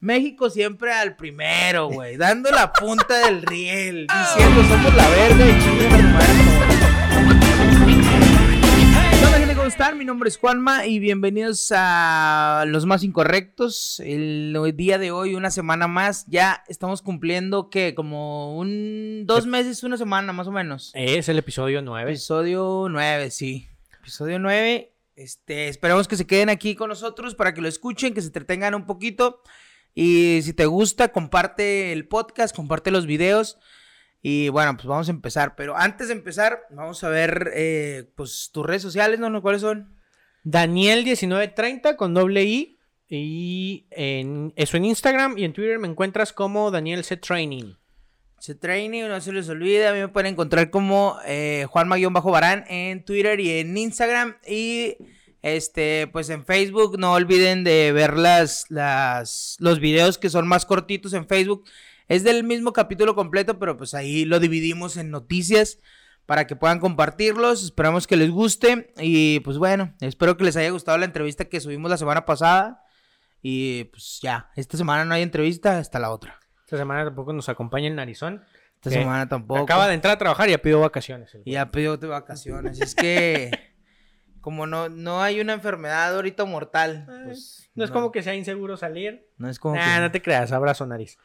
México siempre al primero, güey. Dando la punta del riel. Diciendo, somos la verga y chinguen ¿cómo están? Mi nombre es Juanma y bienvenidos a Los Más Incorrectos. El día de hoy, una semana más, ya estamos cumpliendo, que Como un... Dos meses, una semana, más o menos. Es el episodio 9. Episodio 9, sí. Episodio 9. Este, esperamos que se queden aquí con nosotros para que lo escuchen, que se entretengan un poquito. Y si te gusta, comparte el podcast, comparte los videos. Y bueno, pues vamos a empezar. Pero antes de empezar, vamos a ver eh, pues tus redes sociales, ¿no? ¿Cuáles son? Daniel1930 con doble I. Y en, eso en Instagram y en Twitter me encuentras como Daniel C Training. C Training, no se les olvide. A mí me pueden encontrar como eh, Juanma-Barán en Twitter y en Instagram. Y este, pues en Facebook, no olviden de ver las, las, los videos que son más cortitos en Facebook. Es del mismo capítulo completo, pero pues ahí lo dividimos en noticias para que puedan compartirlos. Esperamos que les guste. Y pues bueno, espero que les haya gustado la entrevista que subimos la semana pasada. Y pues ya, esta semana no hay entrevista, hasta la otra. Esta semana tampoco nos acompaña el narizón. Esta semana tampoco. Acaba de entrar a trabajar y ya pidió vacaciones. Y ya pidió vacaciones. es que como no, no hay una enfermedad ahorita mortal. Pues, no, es como que sea inseguro salir. No es como nah, no te creas, abrazo nariz.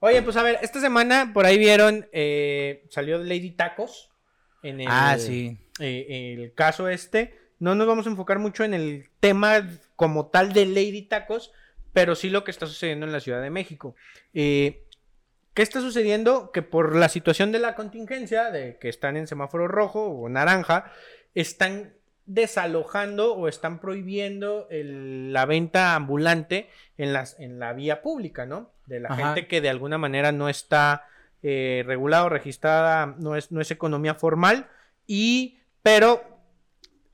Oye, pues a ver, esta semana por ahí vieron, eh, salió Lady Tacos. En el, ah, sí. Eh, el caso este. No nos vamos a enfocar mucho en el tema como tal de Lady Tacos, pero sí lo que está sucediendo en la Ciudad de México. Eh, ¿Qué está sucediendo? Que por la situación de la contingencia, de que están en semáforo rojo o naranja, están desalojando o están prohibiendo la venta ambulante en, las, en la vía pública, ¿no? De la gente que de alguna manera no está eh, regulada o registrada, no es, no es economía formal, y, pero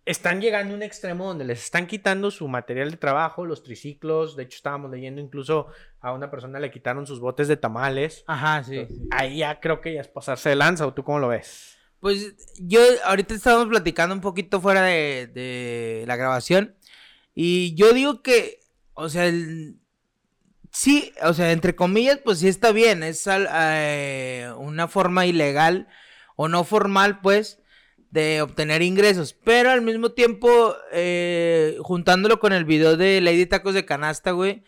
están llegando a un extremo donde les están quitando su material de trabajo, los triciclos, de hecho estábamos leyendo incluso a una persona le quitaron sus botes de tamales. Ajá, sí. ahí ya creo que ya es pasarse de lanza, ¿o tú cómo lo ves? Pues yo ahorita estábamos platicando un poquito fuera de, la grabación y yo digo que, o sea, sí, o sea, entre comillas, pues sí está bien, es eh, una forma ilegal o no formal, pues, de obtener ingresos, pero al mismo tiempo, eh, juntándolo con el video de Lady Tacos de Canasta, güey,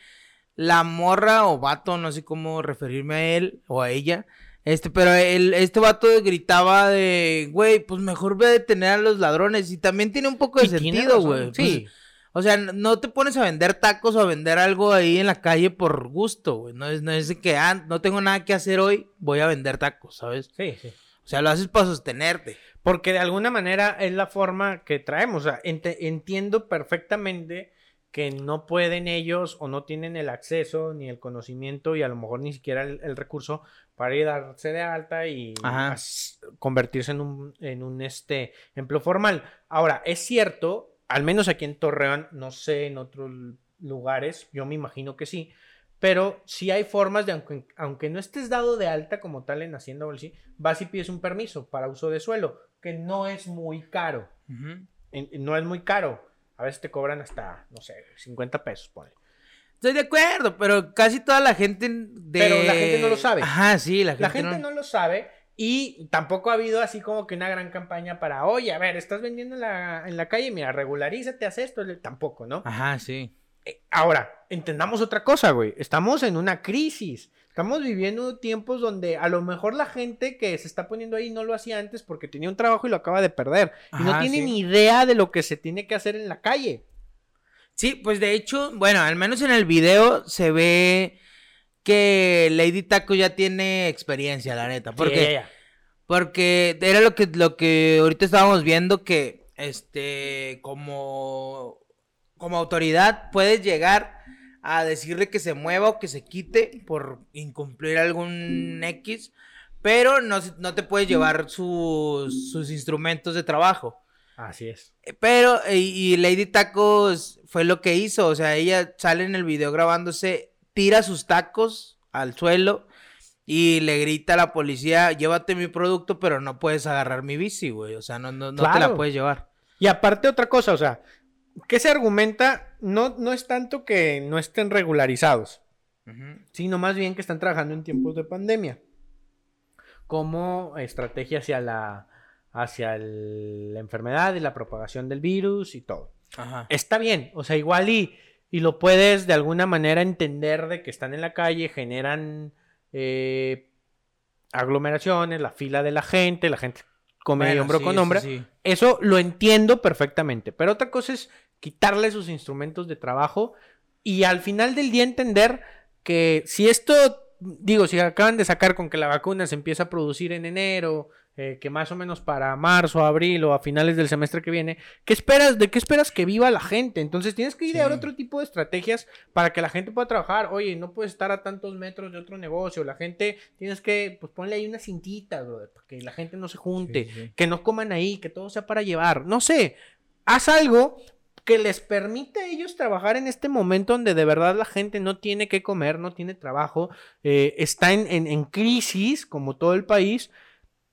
la morra o vato, no sé cómo referirme a él o a ella, este, pero el, este vato gritaba de, güey, pues mejor ve a detener a los ladrones. Y también tiene un poco de sentido, güey. Sí. Pues, o sea, no te pones a vender tacos o a vender algo ahí en la calle por gusto, güey. No es, no es que, ah, no tengo nada que hacer hoy, voy a vender tacos, ¿sabes? Sí, sí. O sea, lo haces para sostenerte. Porque de alguna manera es la forma que traemos. O sea, entiendo perfectamente que no pueden ellos o no tienen el acceso ni el conocimiento y a lo mejor ni siquiera el, recurso para ir a darse de alta y convertirse en un, en un este, empleo formal. Ahora, es cierto, al menos aquí en Torreón, no sé en otros lugares, yo me imagino que sí, pero sí hay formas de, aunque, no estés dado de alta como tal en Hacienda o sí, vas y pides un permiso para uso de suelo, que no es muy caro. no es muy caro a veces te cobran hasta, no sé, 50 pesos, ponle. Estoy de acuerdo, pero casi toda la gente de... Pero la gente no lo sabe. Ajá, sí, la gente, la gente no... lo sabe y tampoco ha habido así como que una gran campaña para, oye, a ver, estás vendiendo en la, en la calle, mira, regularízate, haz esto, tampoco, ¿no? Ajá, sí. Eh, ahora, entendamos otra cosa, güey. Estamos en una crisis. Estamos viviendo tiempos donde a lo mejor la gente que se está poniendo ahí no lo hacía antes porque tenía un trabajo y lo acaba de perder. y no tiene ni idea de lo que se tiene que hacer en la calle. Sí, pues de hecho, bueno, al menos en el video se ve que Lady Taco ya tiene experiencia, la neta. Porque, porque era lo que, lo que ahorita estábamos viendo que, este, como, como autoridad puedes llegar a decirle que se mueva o que se quite por incumplir algún X, pero no, no te puedes llevar sus, sus instrumentos de trabajo. Así es. Eh, pero, y, Lady Tacos fue lo que hizo, o sea, ella sale en el video grabándose, tira sus tacos al suelo y le grita a la policía, llévate mi producto, pero no puedes agarrar mi bici, güey, o sea, no, no, no te la puedes llevar. Y aparte otra cosa, o sea, ¿qué se argumenta? No, no es tanto que no estén regularizados. sino más bien que están trabajando en tiempos de pandemia como estrategia hacia la, hacia la enfermedad y la propagación del virus y todo. Está bien, o sea, igual y, y, lo puedes de alguna manera entender de que están en la calle, generan eh, aglomeraciones, la fila de la gente, la gente come hombro con hombro. Eso lo entiendo perfectamente, pero otra cosa es quitarle sus instrumentos de trabajo y al final del día entender que si esto digo, si acaban de sacar con que la vacuna se empieza a producir en enero, eh, que más o menos para marzo, abril o a finales del semestre que viene, ¿qué esperas? ¿De qué esperas que viva la gente? Entonces tienes que idear otro tipo de estrategias para que la gente pueda trabajar. Oye, no puedes estar a tantos metros de otro negocio. La gente tienes que, pues ponle ahí una cintita, para que la gente no se junte, que no coman ahí, que todo sea para llevar. No sé, haz algo que les permite a ellos trabajar en este momento donde de verdad la gente no tiene que comer, no tiene trabajo, eh, está en, crisis, como todo el país,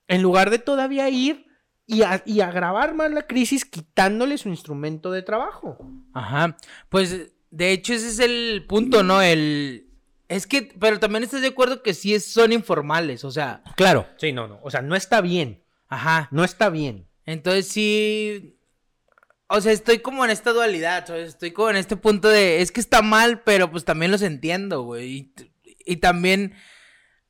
en lugar de todavía ir y, y agravar más la crisis quitándole su instrumento de trabajo. Ajá, pues de hecho ese es el punto, ¿no? El... Es que, pero también estás de acuerdo que sí son informales, o sea... Claro, sí, no, no, o sea, no está bien. Ajá. No está bien. Entonces sí, o sea, estoy como en esta dualidad, ¿sabes? Estoy como en este punto de, es que está mal, pero pues también los entiendo, güey. Y, también,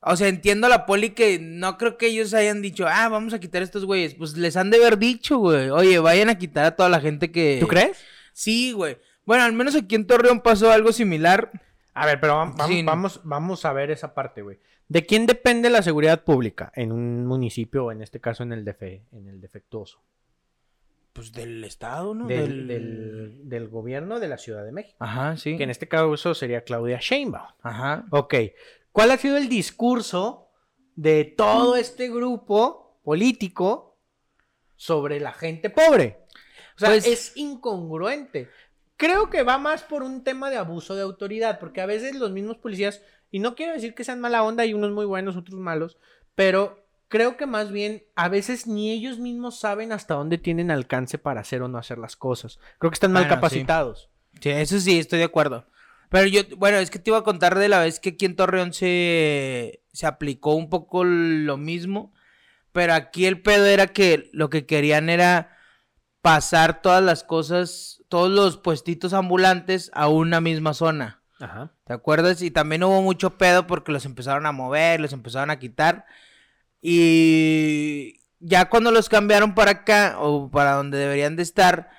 o sea, entiendo a la poli que no creo que ellos hayan dicho, ah, vamos a quitar a estos güeyes. Pues les han de haber dicho, güey, oye, vayan a quitar a toda la gente que... ¿Tú crees? Sí, güey. Bueno, al menos aquí en Torreón pasó algo similar. A ver, pero vamos, vamos, vamos a ver esa parte, güey. ¿De quién depende la seguridad pública en un municipio, o en este caso en el, defe, en el defectuoso? Pues del Estado, ¿no? Del, del, gobierno de la Ciudad de México. Ajá, sí. Que en este caso sería Claudia Sheinbaum. Ajá. Ok. ¿Cuál ha sido el discurso de todo este grupo político sobre la gente pobre? O sea, pues es incongruente. Creo que va más por un tema de abuso de autoridad, porque a veces los mismos policías, y no quiero decir que sean mala onda y unos muy buenos, otros malos, pero creo que más bien a veces ni ellos mismos saben hasta dónde tienen alcance para hacer o no hacer las cosas. Creo que están mal capacitados. Sí. eso sí, estoy de acuerdo. Pero yo, bueno, es que te iba a contar de la vez que aquí en Torreón se, se aplicó un poco lo mismo. Pero aquí el pedo era que lo que querían era pasar todas las cosas, todos los puestitos ambulantes a una misma zona. Ajá. ¿Te acuerdas? Y también hubo mucho pedo porque los empezaron a mover, los empezaron a quitar. Y ya cuando los cambiaron para acá o para donde deberían de estar,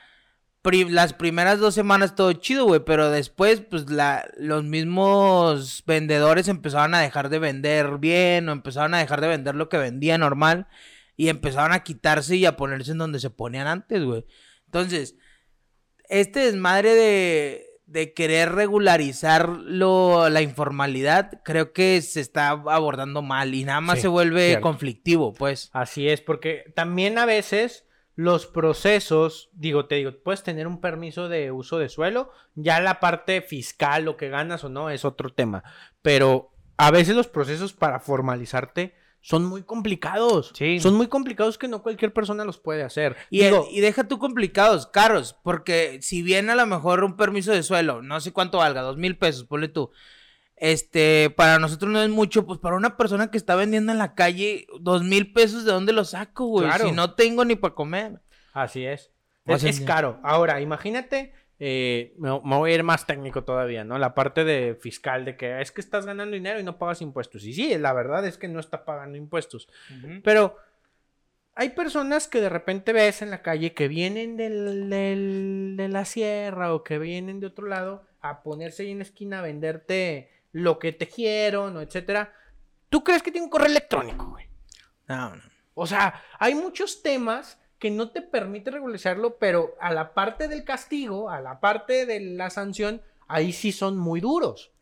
las primeras dos semanas todo chido, güey, pero después, pues la, los mismos vendedores empezaron a dejar de vender bien o empezaron a dejar de vender lo que vendía normal y empezaron a quitarse y a ponerse en donde se ponían antes, güey. Entonces, este desmadre de, de querer regularizar lo, la informalidad, creo que se está abordando mal y nada más se vuelve conflictivo, pues. Así es, porque también a veces los procesos, digo, te digo, puedes tener un permiso de uso de suelo, ya la parte fiscal, lo que ganas o no, es otro tema, pero a veces los procesos para formalizarte son muy complicados. Sí. Son muy complicados que no cualquier persona los puede hacer. Y, y deja tú complicados, caros, porque si viene a lo mejor un permiso de suelo, no sé cuánto valga, dos mil pesos, ponle tú. Este, para nosotros no es mucho, pues para una persona que está vendiendo en la calle, dos mil pesos, ¿de dónde lo saco, güey? Si no tengo ni para comer. Así es. es caro. Ahora, imagínate eh, me, voy a ir más técnico todavía, ¿no? La parte de fiscal, de que es que estás ganando dinero y no pagas impuestos. Y sí, la verdad es que no está pagando impuestos. Pero hay personas que de repente ves en la calle que vienen del, de la sierra o que vienen de otro lado a ponerse ahí en la esquina a venderte lo que tejieron etcétera. ¿Tú crees que tiene un correo electrónico, güey? No, no. O sea, hay muchos temas que no te permite regularizarlo, pero a la parte del castigo, a la parte de la sanción, ahí sí son muy duros.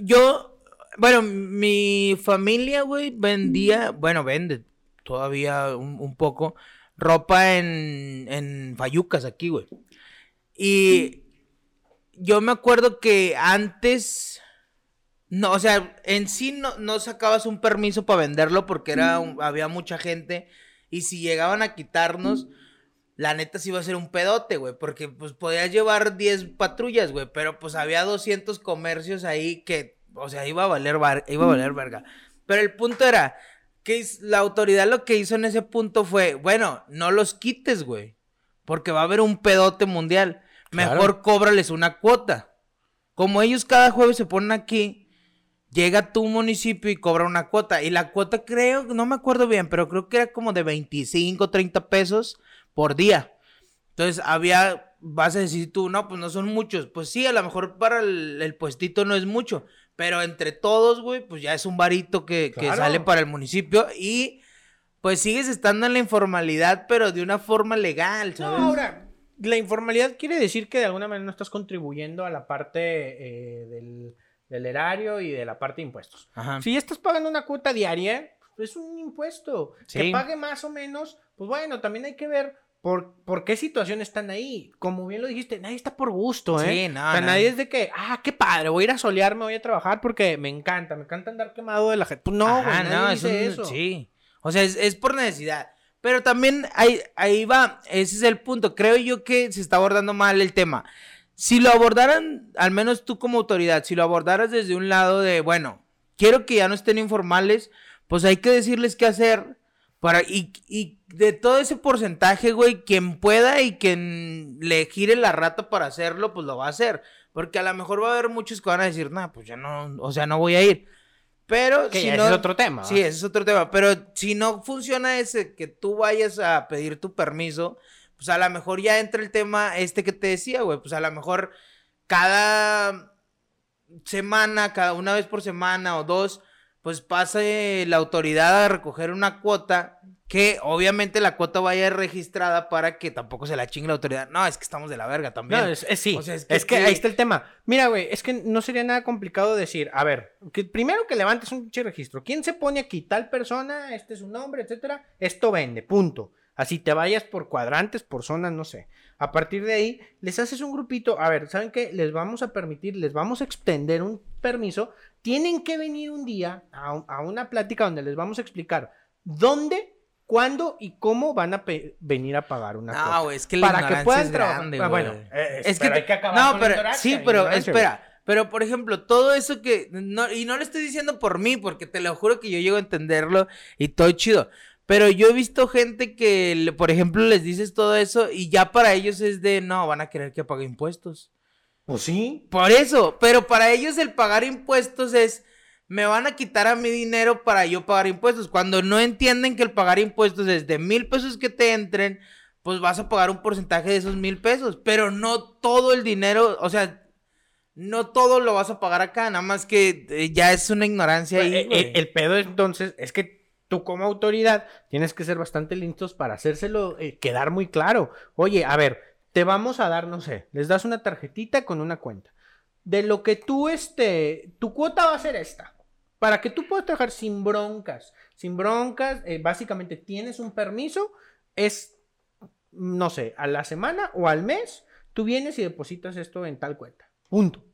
Yo, bueno, mi familia, güey, vendía, bueno, vende todavía un, poco ropa en, en Fayucas aquí, güey. Y yo me acuerdo que antes, no, o sea, en sí no, no sacabas un permiso para venderlo porque era había mucha gente y si llegaban a quitarnos, la neta sí iba a ser un pedote, güey, porque pues podías llevar 10 patrullas, güey, pero pues había 200 comercios ahí que, o sea, iba a valer, iba a valer verga. Pero el punto era que la autoridad lo que hizo en ese punto fue, bueno, no los quites, güey, porque va a haber un pedote mundial. Mejor cóbrales una cuota. Como ellos cada jueves se ponen aquí, llega tu municipio y cobra una cuota. Y la cuota creo, no me acuerdo bien, pero creo que era como de 25, 30 pesos por día. Entonces había, vas a decir tú, no, pues no son muchos. Pues sí, a lo mejor para el, puestito no es mucho, pero entre todos, güey, pues ya es un varito que, que sale para el municipio y pues sigues estando en la informalidad, pero de una forma legal, ¿sabes? No, ahora, la informalidad quiere decir que de alguna manera no estás contribuyendo a la parte eh, del, del, erario y de la parte de impuestos. Si estás pagando una cuota diaria, pues es un impuesto. Que pague más o menos, pues bueno, también hay que ver por, por qué situación están ahí. Como bien lo dijiste, nadie está por gusto, ¿eh? Sí, no, o sea, nadie es de que, ah, qué padre, voy a ir a solearme, voy a trabajar porque me encanta, me encanta andar quemado de la gente. Pues no, güey, no, dice eso. Sí. O sea, es, es por necesidad. Pero también ahí, ahí va, ese es el punto. Creo yo que se está abordando mal el tema. Si lo abordaran, al menos tú como autoridad, si lo abordaras desde un lado de, bueno, quiero que ya no estén informales, pues hay que decirles qué hacer. Para, y, y de todo ese porcentaje, güey, quien pueda y quien le gire la rata para hacerlo, pues lo va a hacer. Porque a lo mejor va a haber muchos que van a decir, no, pues ya no, o sea, no voy a ir. Pero si no, es otro tema. Sí, ese es otro tema. Pero si no funciona ese, que tú vayas a pedir tu permiso, pues a lo mejor ya entra el tema este que te decía, güey. Pues a lo mejor cada semana, cada una vez por semana o dos, pues pase la autoridad a recoger una cuota que obviamente la cuota vaya registrada para que tampoco se la chingue la autoridad. No, es que estamos de la verga también. No, es, sí. es que, ahí está el tema. Mira, güey, es que no sería nada complicado decir, a ver, que primero que levantes un pinche registro. ¿Quién se pone aquí? Tal persona, este es su nombre, etcétera. Esto vende, punto. Así te vayas por cuadrantes, por zonas, no sé. A partir de ahí, les haces un grupito. A ver, ¿saben qué? Les vamos a permitir, les vamos a extender un permiso. Tienen que venir un día a, a una plática donde les vamos a explicar dónde cuándo y cómo van a venir a pagar una no, güey, es que la para que puedan es grande, ah, bueno, eh, es que hay que acabar no, pero sí, pero espera, pero por ejemplo, todo eso que no, y no le estoy diciendo por mí, porque te lo juro que yo llego a entenderlo y todo chido. Pero yo he visto gente que, por ejemplo, les dices todo eso y ya para ellos es de, no, van a querer que pague impuestos. Pues sí. Por eso, pero para ellos el pagar impuestos es, me van a quitar a mi dinero para yo pagar impuestos. Cuando no entienden que el pagar impuestos es de mil pesos que te entren, pues vas a pagar un porcentaje de esos mil pesos. Pero no todo el dinero, o sea, no todo lo vas a pagar acá, nada más que eh, ya es una ignorancia pues, ahí. Eh, el, pedo entonces es que tú como autoridad tienes que ser bastante listos para hacérselo eh, quedar muy claro. Oye, a ver, te vamos a dar, no sé, les das una tarjetita con una cuenta. De lo que tú, este, tu cuota va a ser esta. Para que tú puedas trabajar sin broncas, sin broncas, eh, básicamente tienes un permiso, es, no sé, a la semana o al mes, tú vienes y depositas esto en tal cuenta. Punto.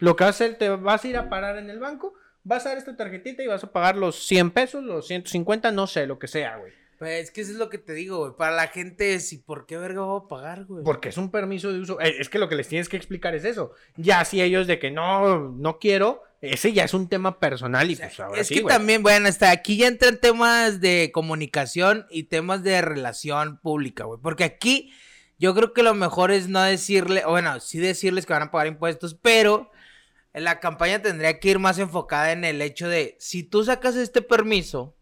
Lo que vas a hacer, te vas a ir a parar en el banco, vas a dar esta tarjetita y vas a pagar los 100 pesos, los 150, no sé, lo que sea, güey. Pues es que eso es lo que te digo, güey. Para la gente es, ¿y por qué verga voy a pagar, güey? Porque es un permiso de uso. Eh, es que lo que les tienes que explicar es eso. Ya si ellos de que no, no quiero, ese ya es un tema personal y pues ahora Es que también, bueno, hasta aquí ya entran temas de comunicación y temas de relación pública, güey. Porque aquí yo creo que lo mejor es no decirle, bueno, sí decirles que van a pagar impuestos, pero la campaña tendría que ir más enfocada en el hecho de, si tú sacas este permiso,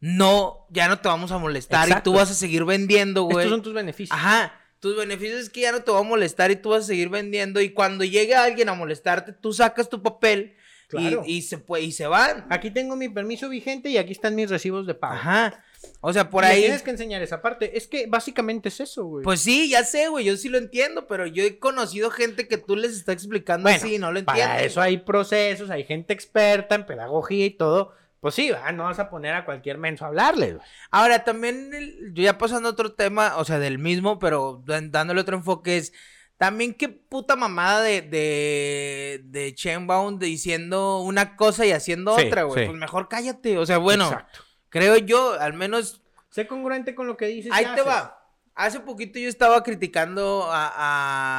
no, ya no te vamos a molestar y tú vas a seguir vendiendo, güey. Estos son tus beneficios. Ajá. Tus beneficios es que ya no te va a molestar y tú vas a seguir vendiendo. Y cuando llegue alguien a molestarte, tú sacas tu papel y, se, y se van. Aquí tengo mi permiso vigente y aquí están mis recibos de pago. Ajá. O sea, por ahí. Tienes que enseñar esa parte. Es que básicamente es eso, güey. Pues sí, ya sé, güey. Yo sí lo entiendo, pero yo he conocido gente que tú les está explicando así y no lo entienden. Para eso hay procesos, hay gente experta en pedagogía y todo. Pues sí, no vas a poner a cualquier menso a hablarle. Ahora, también, yo ya pasando a otro tema, o sea, del mismo, pero dándole otro enfoque, es también qué puta mamada de, de, de Chainbound diciendo una cosa y haciendo otra, güey. Pues mejor cállate. O sea, bueno, creo yo, al menos. Sé congruente con lo que dices. Ahí te va. hace poquito yo estaba criticando a,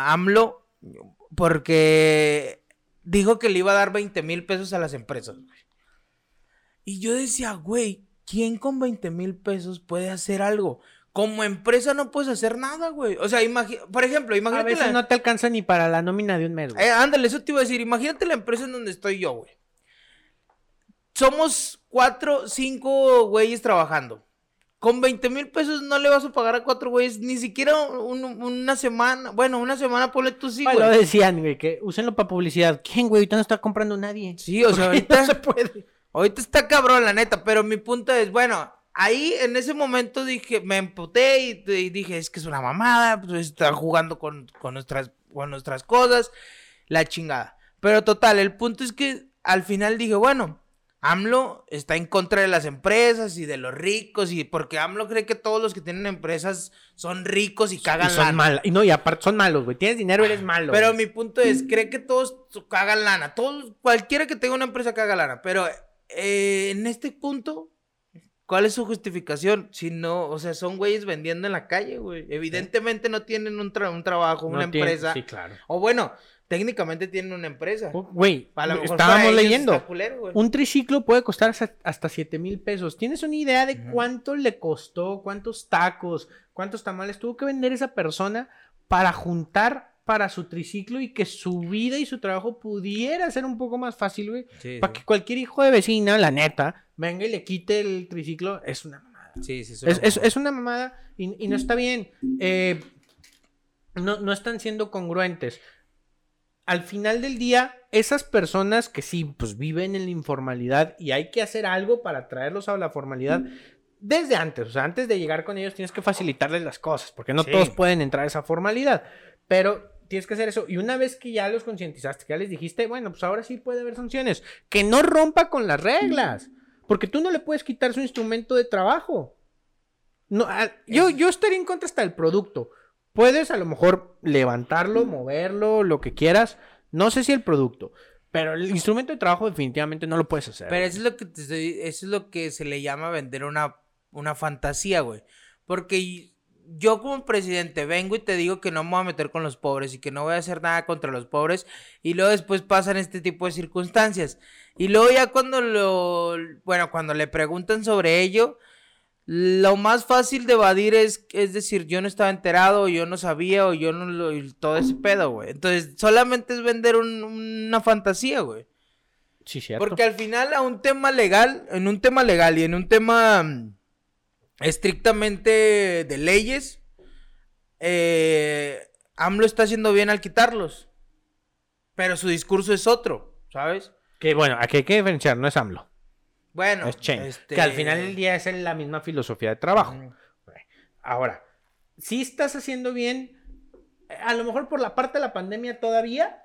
a AMLO porque dijo que le iba a dar 20 mil pesos a las empresas. Y yo decía, güey, ¿quién con 20 mil pesos puede hacer algo? Como empresa no puedes hacer nada, güey. O sea, por ejemplo, A imagínate. veces la- no te alcanza ni para la nómina de un mes, güey. Eh, ándale, eso te iba a decir. Imagínate la empresa en donde estoy yo, güey. Somos cuatro, cinco güeyes trabajando. Con 20 mil pesos no le vas a pagar a cuatro güeyes ni siquiera un- una semana. Bueno, una semana ponle tú sí, Ay, lo güey. decían, güey, que úsenlo para publicidad. ¿Quién, güey? Ahorita no está comprando nadie. Sí, o sea, ahorita, no se puede. ahorita está cabrón, la neta. Pero mi punto es, bueno, ahí en ese momento dije, me emputé y, y dije, es que es una mamada, pues están jugando con, con nuestras, con nuestras cosas, la chingada. Pero total, el punto es que al final dije, bueno, AMLO está en contra de las empresas y de los ricos, y porque AMLO cree que todos los que tienen empresas son ricos y cagan Y son lana. malos. Y no, y aparte son malos, güey. Tienes dinero, eres malo. Pero güey. mi punto es, cree que todos cagan lana. Todos, cualquiera que tenga una empresa caga lana. Pero eh, en este punto, ¿cuál es su justificación? Si no, o sea, son güeyes vendiendo en la calle, güey. Evidentemente no tienen un, tra- un trabajo, No una tiene- empresa. Sí, claro. O bueno, técnicamente tienen una empresa. Oh, Güey, estábamos leyendo. culero. Un triciclo puede costar hasta- hasta 7 mil pesos. ¿Tienes una idea de cuánto le costó, cuántos tacos, cuántos tamales tuvo que vender esa persona para juntar para su triciclo y que su vida y su trabajo pudiera ser un poco más fácil, güey? Sí, Para que cualquier hijo de vecina, la neta, venga y le quite el triciclo. Es una mamada. sí, sí, sí, Es, es- es una mamada y, y no está bien. Eh, no, no están siendo congruentes. Al final del día, esas personas que sí, pues viven en la informalidad y hay que hacer algo para traerlos a la formalidad. Desde antes, o sea, antes de llegar con ellos tienes que facilitarles las cosas, porque no Sí. todos pueden entrar a esa formalidad, pero tienes que hacer eso. Y una vez que ya los concientizaste, que ya les dijiste, bueno, pues ahora sí puede haber sanciones, que no rompa con las reglas, porque tú no le puedes quitar su instrumento de trabajo. No, a- yo, yo estaría en contra hasta del producto. Puedes a lo mejor levantarlo, moverlo, lo que quieras. No sé si el producto, pero el instrumento de trabajo definitivamente no lo puedes hacer. Pero eso es lo que te estoy- eso es lo que se le llama vender una, una fantasía, güey. Porque yo como presidente vengo y te digo que no me voy a meter con los pobres y que no voy a hacer nada contra los pobres y luego después pasan este tipo de circunstancias. Y luego ya cuando lo, bueno, cuando le preguntan sobre ello, lo más fácil de evadir es, es decir, yo no estaba enterado, o yo no sabía, o yo no lo, y todo ese pedo, güey. Entonces, solamente es vender un- una fantasía, güey. sí, cierto. Porque al final a un tema legal, en un tema legal y en un tema mm, estrictamente de leyes, eh, AMLO está haciendo bien al quitarlos. Pero su discurso es otro, ¿sabes? Que bueno, aquí hay que diferenciar, no es AMLO, Bueno, es Chen. este- Que al final del día es la misma filosofía de trabajo. Ahora, si estás haciendo bien, a lo mejor por la parte de la pandemia todavía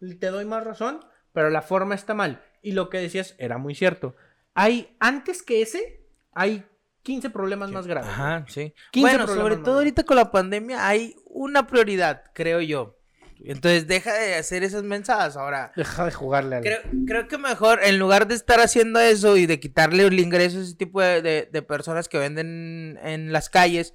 te doy más razón, pero la forma está mal. Y lo que decías era muy cierto. Hay, antes que ese, hay 15 problemas más graves. Ajá, sí. 15 Bueno, problemas sobre todo ahorita con la pandemia hay una prioridad, creo yo. Entonces deja de hacer esas mensadas ahora. Deja de jugarle al... Creo, creo que mejor, en lugar de estar haciendo eso y de quitarle el ingreso a ese tipo de, de- de personas que venden en las calles,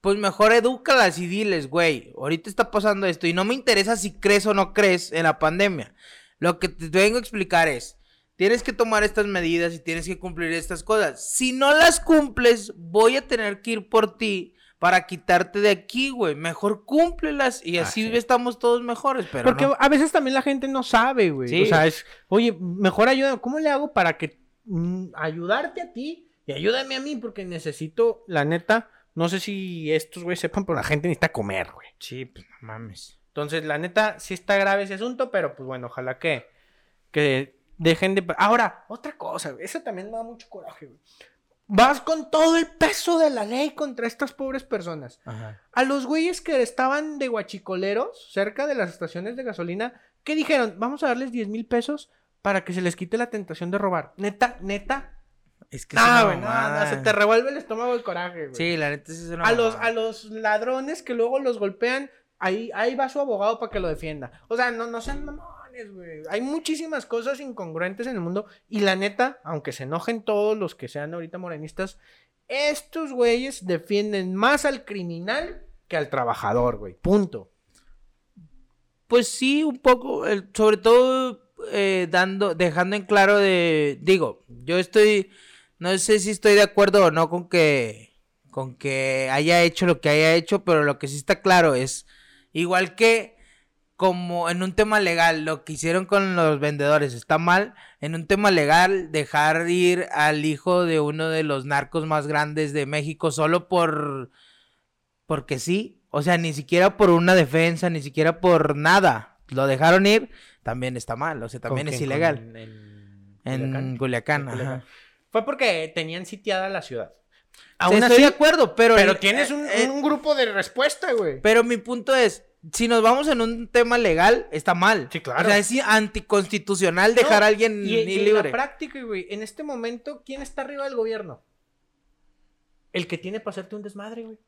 pues mejor edúcalas y diles, güey, ahorita está pasando esto y no me interesa si crees o no crees en la pandemia. Lo que te vengo a explicar es, tienes que tomar estas medidas y tienes que cumplir estas cosas. Si no las cumples, voy a tener que ir por ti para quitarte de aquí, güey. Mejor cúmplelas y así Ah, sí. estamos todos mejores, pero Porque no. a veces también la gente no sabe, güey. Sí. O sea, es, oye, mejor ayuda. ¿Cómo le hago para que mm, ayudarte a ti y ayúdame a mí? Porque necesito, la neta, no sé si estos güey sepan, pero la gente necesita comer, güey. Sí, pues no mames. Entonces, la neta, sí está grave ese asunto, pero pues bueno, ojalá que, que dejen de... Ahora, otra cosa, eso también me da mucho coraje, güey. Vas con todo el peso de la ley contra estas pobres personas. Ajá. A los güeyes que estaban de guachicoleros cerca de las estaciones de gasolina, ¿qué dijeron? Vamos a darles 10 mil pesos para que se les quite la tentación de robar. Neta, neta. Es que es No, una se te revuelve el estómago el coraje, güey. Sí, la neta es una a los, a los ladrones que luego los golpean, ahí, ahí va su abogado para que lo defienda. O sea, no, no sean mamones, güey. Hay muchísimas cosas incongruentes en el mundo. Y la neta, aunque se enojen todos los que sean ahorita morenistas, Estos güeyes defienden más al criminal que al trabajador, güey. Punto. Pues sí, un poco, sobre todo eh, dando, dejando en claro de, digo, yo estoy, no sé si estoy de acuerdo o no con que, con que haya hecho lo que haya hecho, pero lo que sí está claro es, igual que como en un tema legal, lo que hicieron con los vendedores está mal, en un tema legal, dejar ir al hijo de uno de los narcos más grandes de México solo por, porque sí, o sea, ni siquiera por una defensa, ni siquiera por nada, lo dejaron ir, también está mal, o sea, también ¿Con es ilegal. ¿Con- en En. Culiacán. Fue porque tenían sitiada la ciudad. Aún estoy de acuerdo, pero... pero el- tienes un, eh, un grupo de respuesta, güey. Pero mi punto es, si nos vamos en un tema legal, está mal. Sí, claro. O sea, es anticonstitucional dejar No, a alguien y, en libre. la práctica, güey, en este momento, ¿quién está arriba del gobierno? El que tiene para hacerte un desmadre, güey.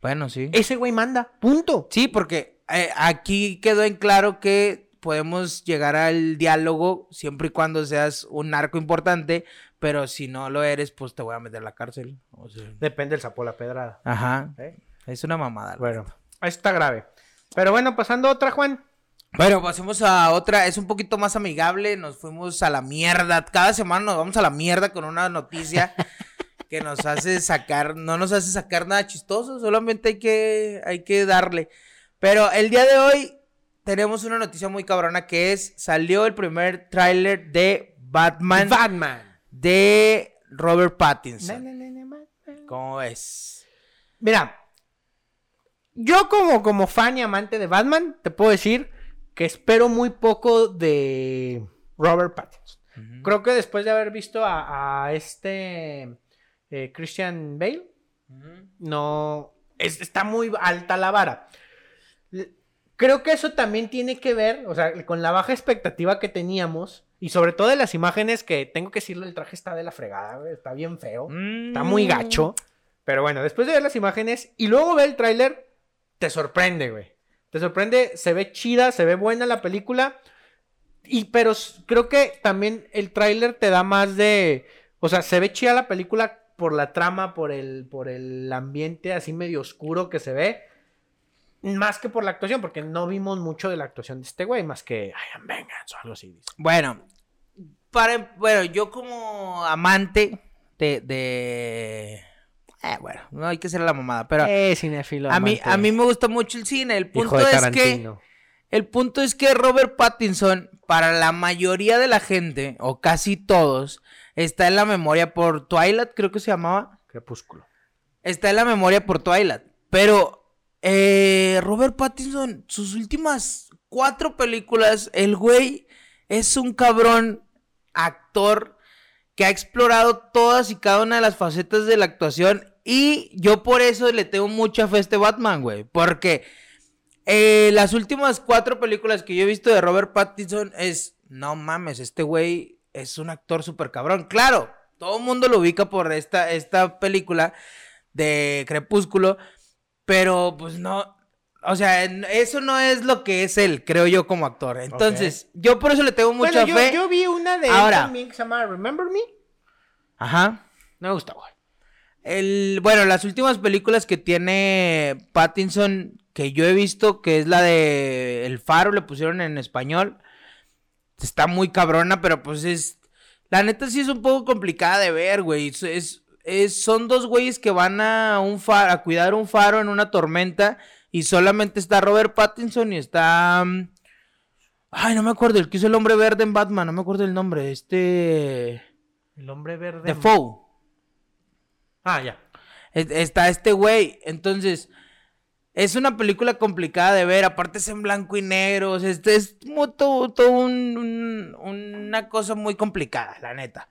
Bueno, sí. Ese güey manda, punto. Sí, porque eh, aquí quedó en claro que podemos llegar al diálogo siempre y cuando seas un narco importante, pero si no lo eres, pues te voy a meter a la cárcel. O sea, Depende del sapo la pedrada. ajá. ¿eh? Es una mamada. Bueno, ahí está grave. Pero bueno, pasando a otra, Juan. Bueno, pasemos a otra, es un poquito más amigable, nos fuimos a la mierda, cada semana nos vamos a la mierda con una noticia que nos hace sacar, no nos hace sacar nada chistoso, solamente hay que, hay que darle. Pero el día de hoy tenemos una noticia muy cabrona que es, salió el primer tráiler de Batman Batman. De Robert Pattinson. na, na, na, Batman. ¿Cómo ves? Mira, yo como, como fan y amante de Batman, te puedo decir que espero muy poco de Robert Pattinson. Creo que después de haber visto a, a este eh, Christian Bale, no es- está muy alta la vara. Creo que eso también tiene que ver, o sea, con la baja expectativa que teníamos y sobre todo de las imágenes que tengo que decirlo, el traje está de la fregada, está bien feo, está muy Mm. gacho. Pero bueno, después de ver las imágenes y luego ver el tráiler, te sorprende, güey. Te sorprende, se ve chida, se ve buena la película. Y pero creo que también el tráiler te da más de, o sea, se ve chida la película por la trama, por el por el ambiente así medio oscuro que se ve. Más que por la actuación, porque no vimos mucho de la actuación de este güey, más que I am vengeance o algo así. dice. Bueno, para, bueno, yo como amante de, de... eh, bueno, no hay que ser la mamada, pero eh, cinéfilo. a mí, a mí me gusta mucho el cine. El punto es que, el punto es que Robert Pattinson, para la mayoría de la gente, o casi todos, está en la memoria por Twilight, creo que se llamaba. Crepúsculo. Está en la memoria por Twilight. Pero eh, Robert Pattinson, sus últimas cuatro películas, el güey es un cabrón actor que ha explorado todas y cada una de las facetas de la actuación. Y yo por eso le tengo mucha fe a este Batman, güey. Porque eh, las últimas cuatro películas que yo he visto de Robert Pattinson es, no mames, este güey es un actor súper cabrón. Claro, todo el mundo lo ubica por esta, esta película de Crepúsculo, pero pues no, o sea, eso no es lo que es él, creo yo como actor. Entonces, yo por eso le tengo mucha Bueno, yo, fe. yo vi una de él Ahora. también que se llama Remember Me. Ajá. No me gusta, güey. El, bueno, las últimas películas que tiene Pattinson que yo he visto, que es la de El Faro, le pusieron en español. Está muy cabrona, pero pues es. La neta sí es un poco complicada de ver, güey. Es, es- es- son dos güeyes que van a un faro, a cuidar un faro en una tormenta. Y solamente está Robert Pattinson y está. mm, Ay, no me acuerdo, el que hizo el hombre verde en Batman, no me acuerdo el nombre. Este. El hombre verde. Defoe. Ah, ya. Es- Está este güey. Entonces, es una película complicada de ver. Aparte es en blanco y negro. o sea, este es todo, todo un- un- una cosa muy complicada, la neta.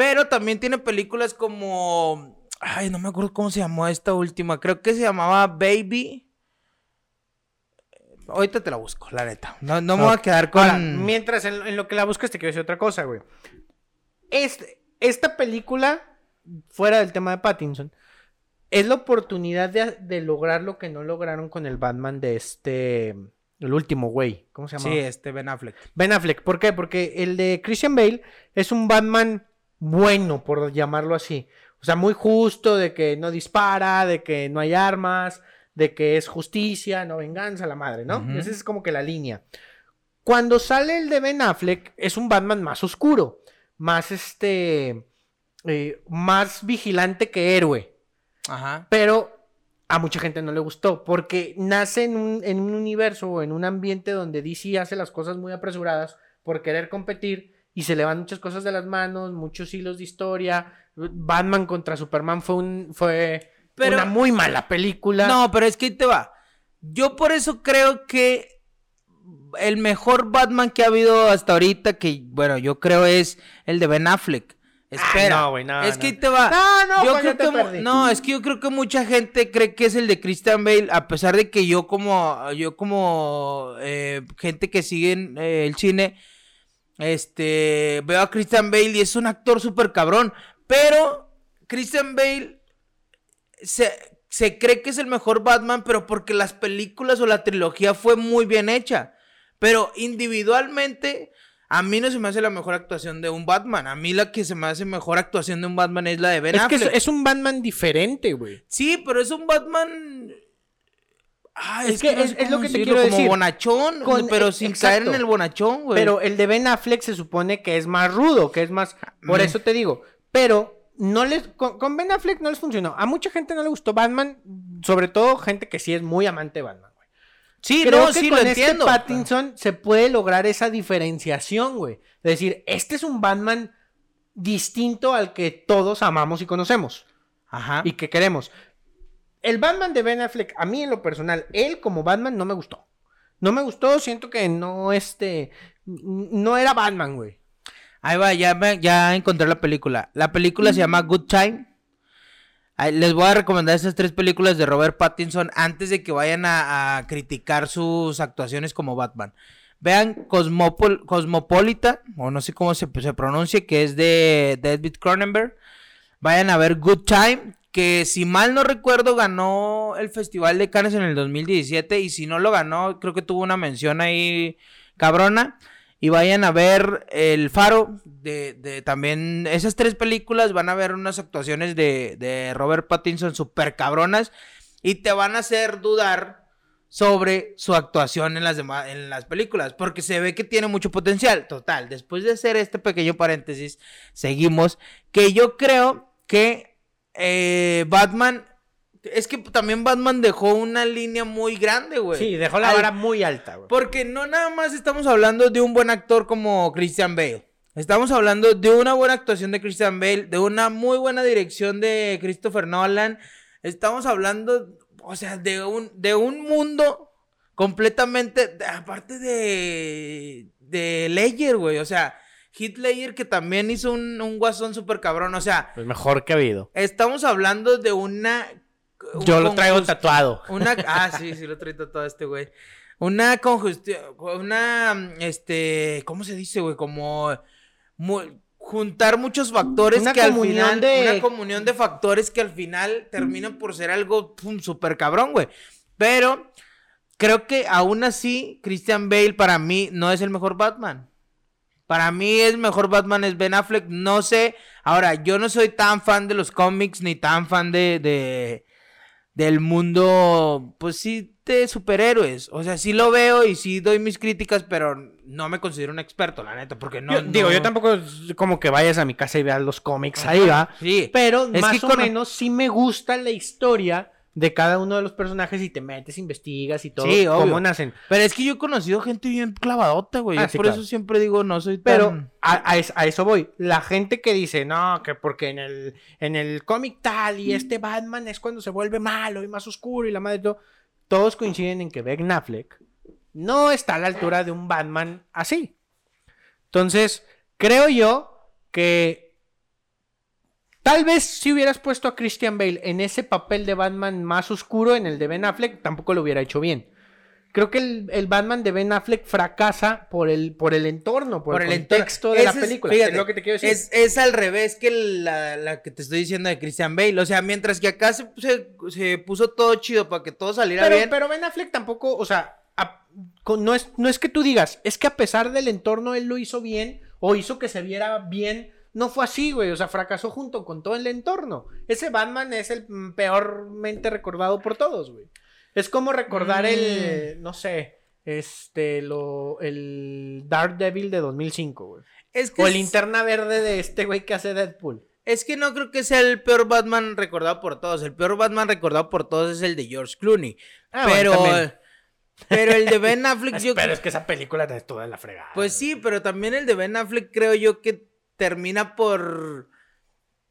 Pero también tiene películas como... Ay, no me acuerdo cómo se llamó esta última. Creo que se llamaba Baby. Ahorita te la busco, la neta. No, no me voy a quedar con... Ahora, mientras en, en lo que la buscas, te quiero decir otra cosa, güey. Este- esta película, fuera del tema de Pattinson, es la oportunidad de, de lograr lo que no lograron con el Batman de este. El último, güey. ¿Cómo se llama? Sí, este Ben Affleck. Ben Affleck. ¿Por qué? Porque el de Christian Bale es un Batman bueno, por llamarlo así. O sea, muy justo de que no dispara, de que no hay armas, de que es justicia, no venganza, la madre, ¿no? Esa es como que la línea. Cuando sale el de Ben Affleck, es un Batman más oscuro, más este, eh, más vigilante que héroe. Ajá. Pero a mucha gente no le gustó, porque nace en un, en un universo o en un ambiente donde DC hace las cosas muy apresuradas por querer competir y se le van muchas cosas de las manos, muchos hilos de historia. Batman contra Superman fue un fue una muy mala película. No, pero es que te va. Yo por eso creo que el mejor Batman que ha habido hasta ahorita, que bueno, yo creo es el de Ben Affleck. Espera. no, güey, no, es que te va. No, no, yo creo que no, es que yo creo que mucha gente cree que es el de Christian Bale, a pesar de que yo como yo como eh, gente que sigue eh, el cine, este veo a Christian Bale y es un actor súper cabrón, pero Christian Bale se, se cree que es el mejor Batman, pero porque las películas o la trilogía fue muy bien hecha, pero individualmente a mí no se me hace la mejor actuación de un Batman. A mí la que se me hace mejor actuación de un Batman es la de Ben es Affleck. Que es, un Batman diferente, güey. Sí, pero es un Batman... Ah, es, que, es, lo que te quiero decir. Como bonachón, pero sin caer en el bonachón, güey. Pero el de Ben Affleck se supone que es más rudo, que es más... Por eso te digo. Pero no les... Con, con, Ben Affleck no les funcionó. A mucha gente no le gustó Batman. Sobre todo gente que sí es muy amante de Batman. Sí, Creo que con este Pattinson se puede lograr esa diferenciación, güey. Es decir, este es un Batman distinto al que todos amamos y conocemos. Ajá. Y que queremos. El Batman de Ben Affleck, a mí en lo personal, él como Batman no me gustó. No me gustó, siento que no, este, no era Batman, güey. Ahí va, ya, ya encontré la película. La película se llama Good Time. Les voy a recomendar esas tres películas de Robert Pattinson antes de que vayan a, criticar sus actuaciones como Batman. Vean Cosmopolita, o no sé cómo se, se pronuncia, que es de David Cronenberg. Vayan a ver Good Time, que si mal no recuerdo ganó el Festival de Cannes en el 2017 y si no lo ganó, creo que tuvo una mención ahí cabrona y vayan a ver El Faro, de, de, también esas tres películas, van a ver unas actuaciones de, de Robert Pattinson súper cabronas y te van a hacer dudar sobre su actuación en las, demás, en las películas, porque se ve que tiene mucho potencial. Total, después de hacer este pequeño paréntesis, seguimos, que yo creo que eh, Batman es que también Batman dejó una línea muy grande, güey. Sí, dejó la vara muy alta, güey. Porque no nada más estamos hablando de un buen actor como Christian Bale. Estamos hablando de una buena actuación de Christian Bale, de una muy buena dirección de Christopher Nolan. Estamos hablando, o sea, de un, de un mundo completamente, aparte de, de Ledger, güey. O sea, Hitler que también hizo un, un guasón súper cabrón. O sea, el mejor que ha habido. Estamos hablando de una yo lo traigo tatuado. Una, ah, sí, sí, lo traigo tatuado este güey. Una conjustión, una, este, ¿cómo se dice, güey? Como juntar muchos factores que al final, de... una comunión de factores que al final terminan por ser algo súper cabrón, güey. Pero creo que aún así, Christian Bale para mí no es el mejor Batman. Para mí el mejor Batman es Ben Affleck. No sé. Ahora, yo no soy tan fan de los cómics ni tan fan de, del mundo, pues sí, de superhéroes. O sea, sí lo veo y sí doy mis críticas, pero no me considero un experto, la neta, porque no... Digo, yo tampoco como que vayas a mi casa y veas los cómics ahí, va. Sí. Pero más o menos sí me gusta la historia de cada uno de los personajes y te metes, investigas y todo. Sí, cómo nacen. Pero es que yo he conocido gente bien clavadota, güey. Ah, por eso siempre digo, no soy tan... Pero a, eso voy. La gente que dice, no, que porque en el, en el cómic tal y este Batman es cuando se vuelve malo y más oscuro y la madre de todo. Todos coinciden en que Ben Affleck no está a la altura de un Batman así. Entonces, creo yo que Tal vez si hubieras puesto a Christian Bale en ese papel de Batman más oscuro, en el de Ben Affleck, tampoco lo hubiera hecho bien. Creo que el, Batman de Ben Affleck fracasa por el, por el entorno, por, el contexto de la película. Es, lo que te quiero decir. Es, al revés que la, que te estoy diciendo de Christian Bale. O sea, mientras que acá se, se, puso todo chido para que todo saliera bien. Pero Ben Affleck tampoco, o sea, no, es, no es que tú digas, es que a pesar del entorno él lo hizo bien o hizo que se viera bien no fue así, güey. O sea, fracasó junto con todo el entorno. Ese Batman es el peormente recordado por todos, güey. Es como recordar el, Mm. no sé, este, lo, el Daredevil de 2005, güey. Es que O es- el linterna verde de este güey que hace Deadpool. Es que no creo que sea el peor Batman recordado por todos. El peor Batman recordado por todos es el de George Clooney. Ah, pero, pero el de Ben Affleck, yo Pero es que esa película es toda la fregada. Pues sí, pero también el de Ben Affleck creo yo que termina por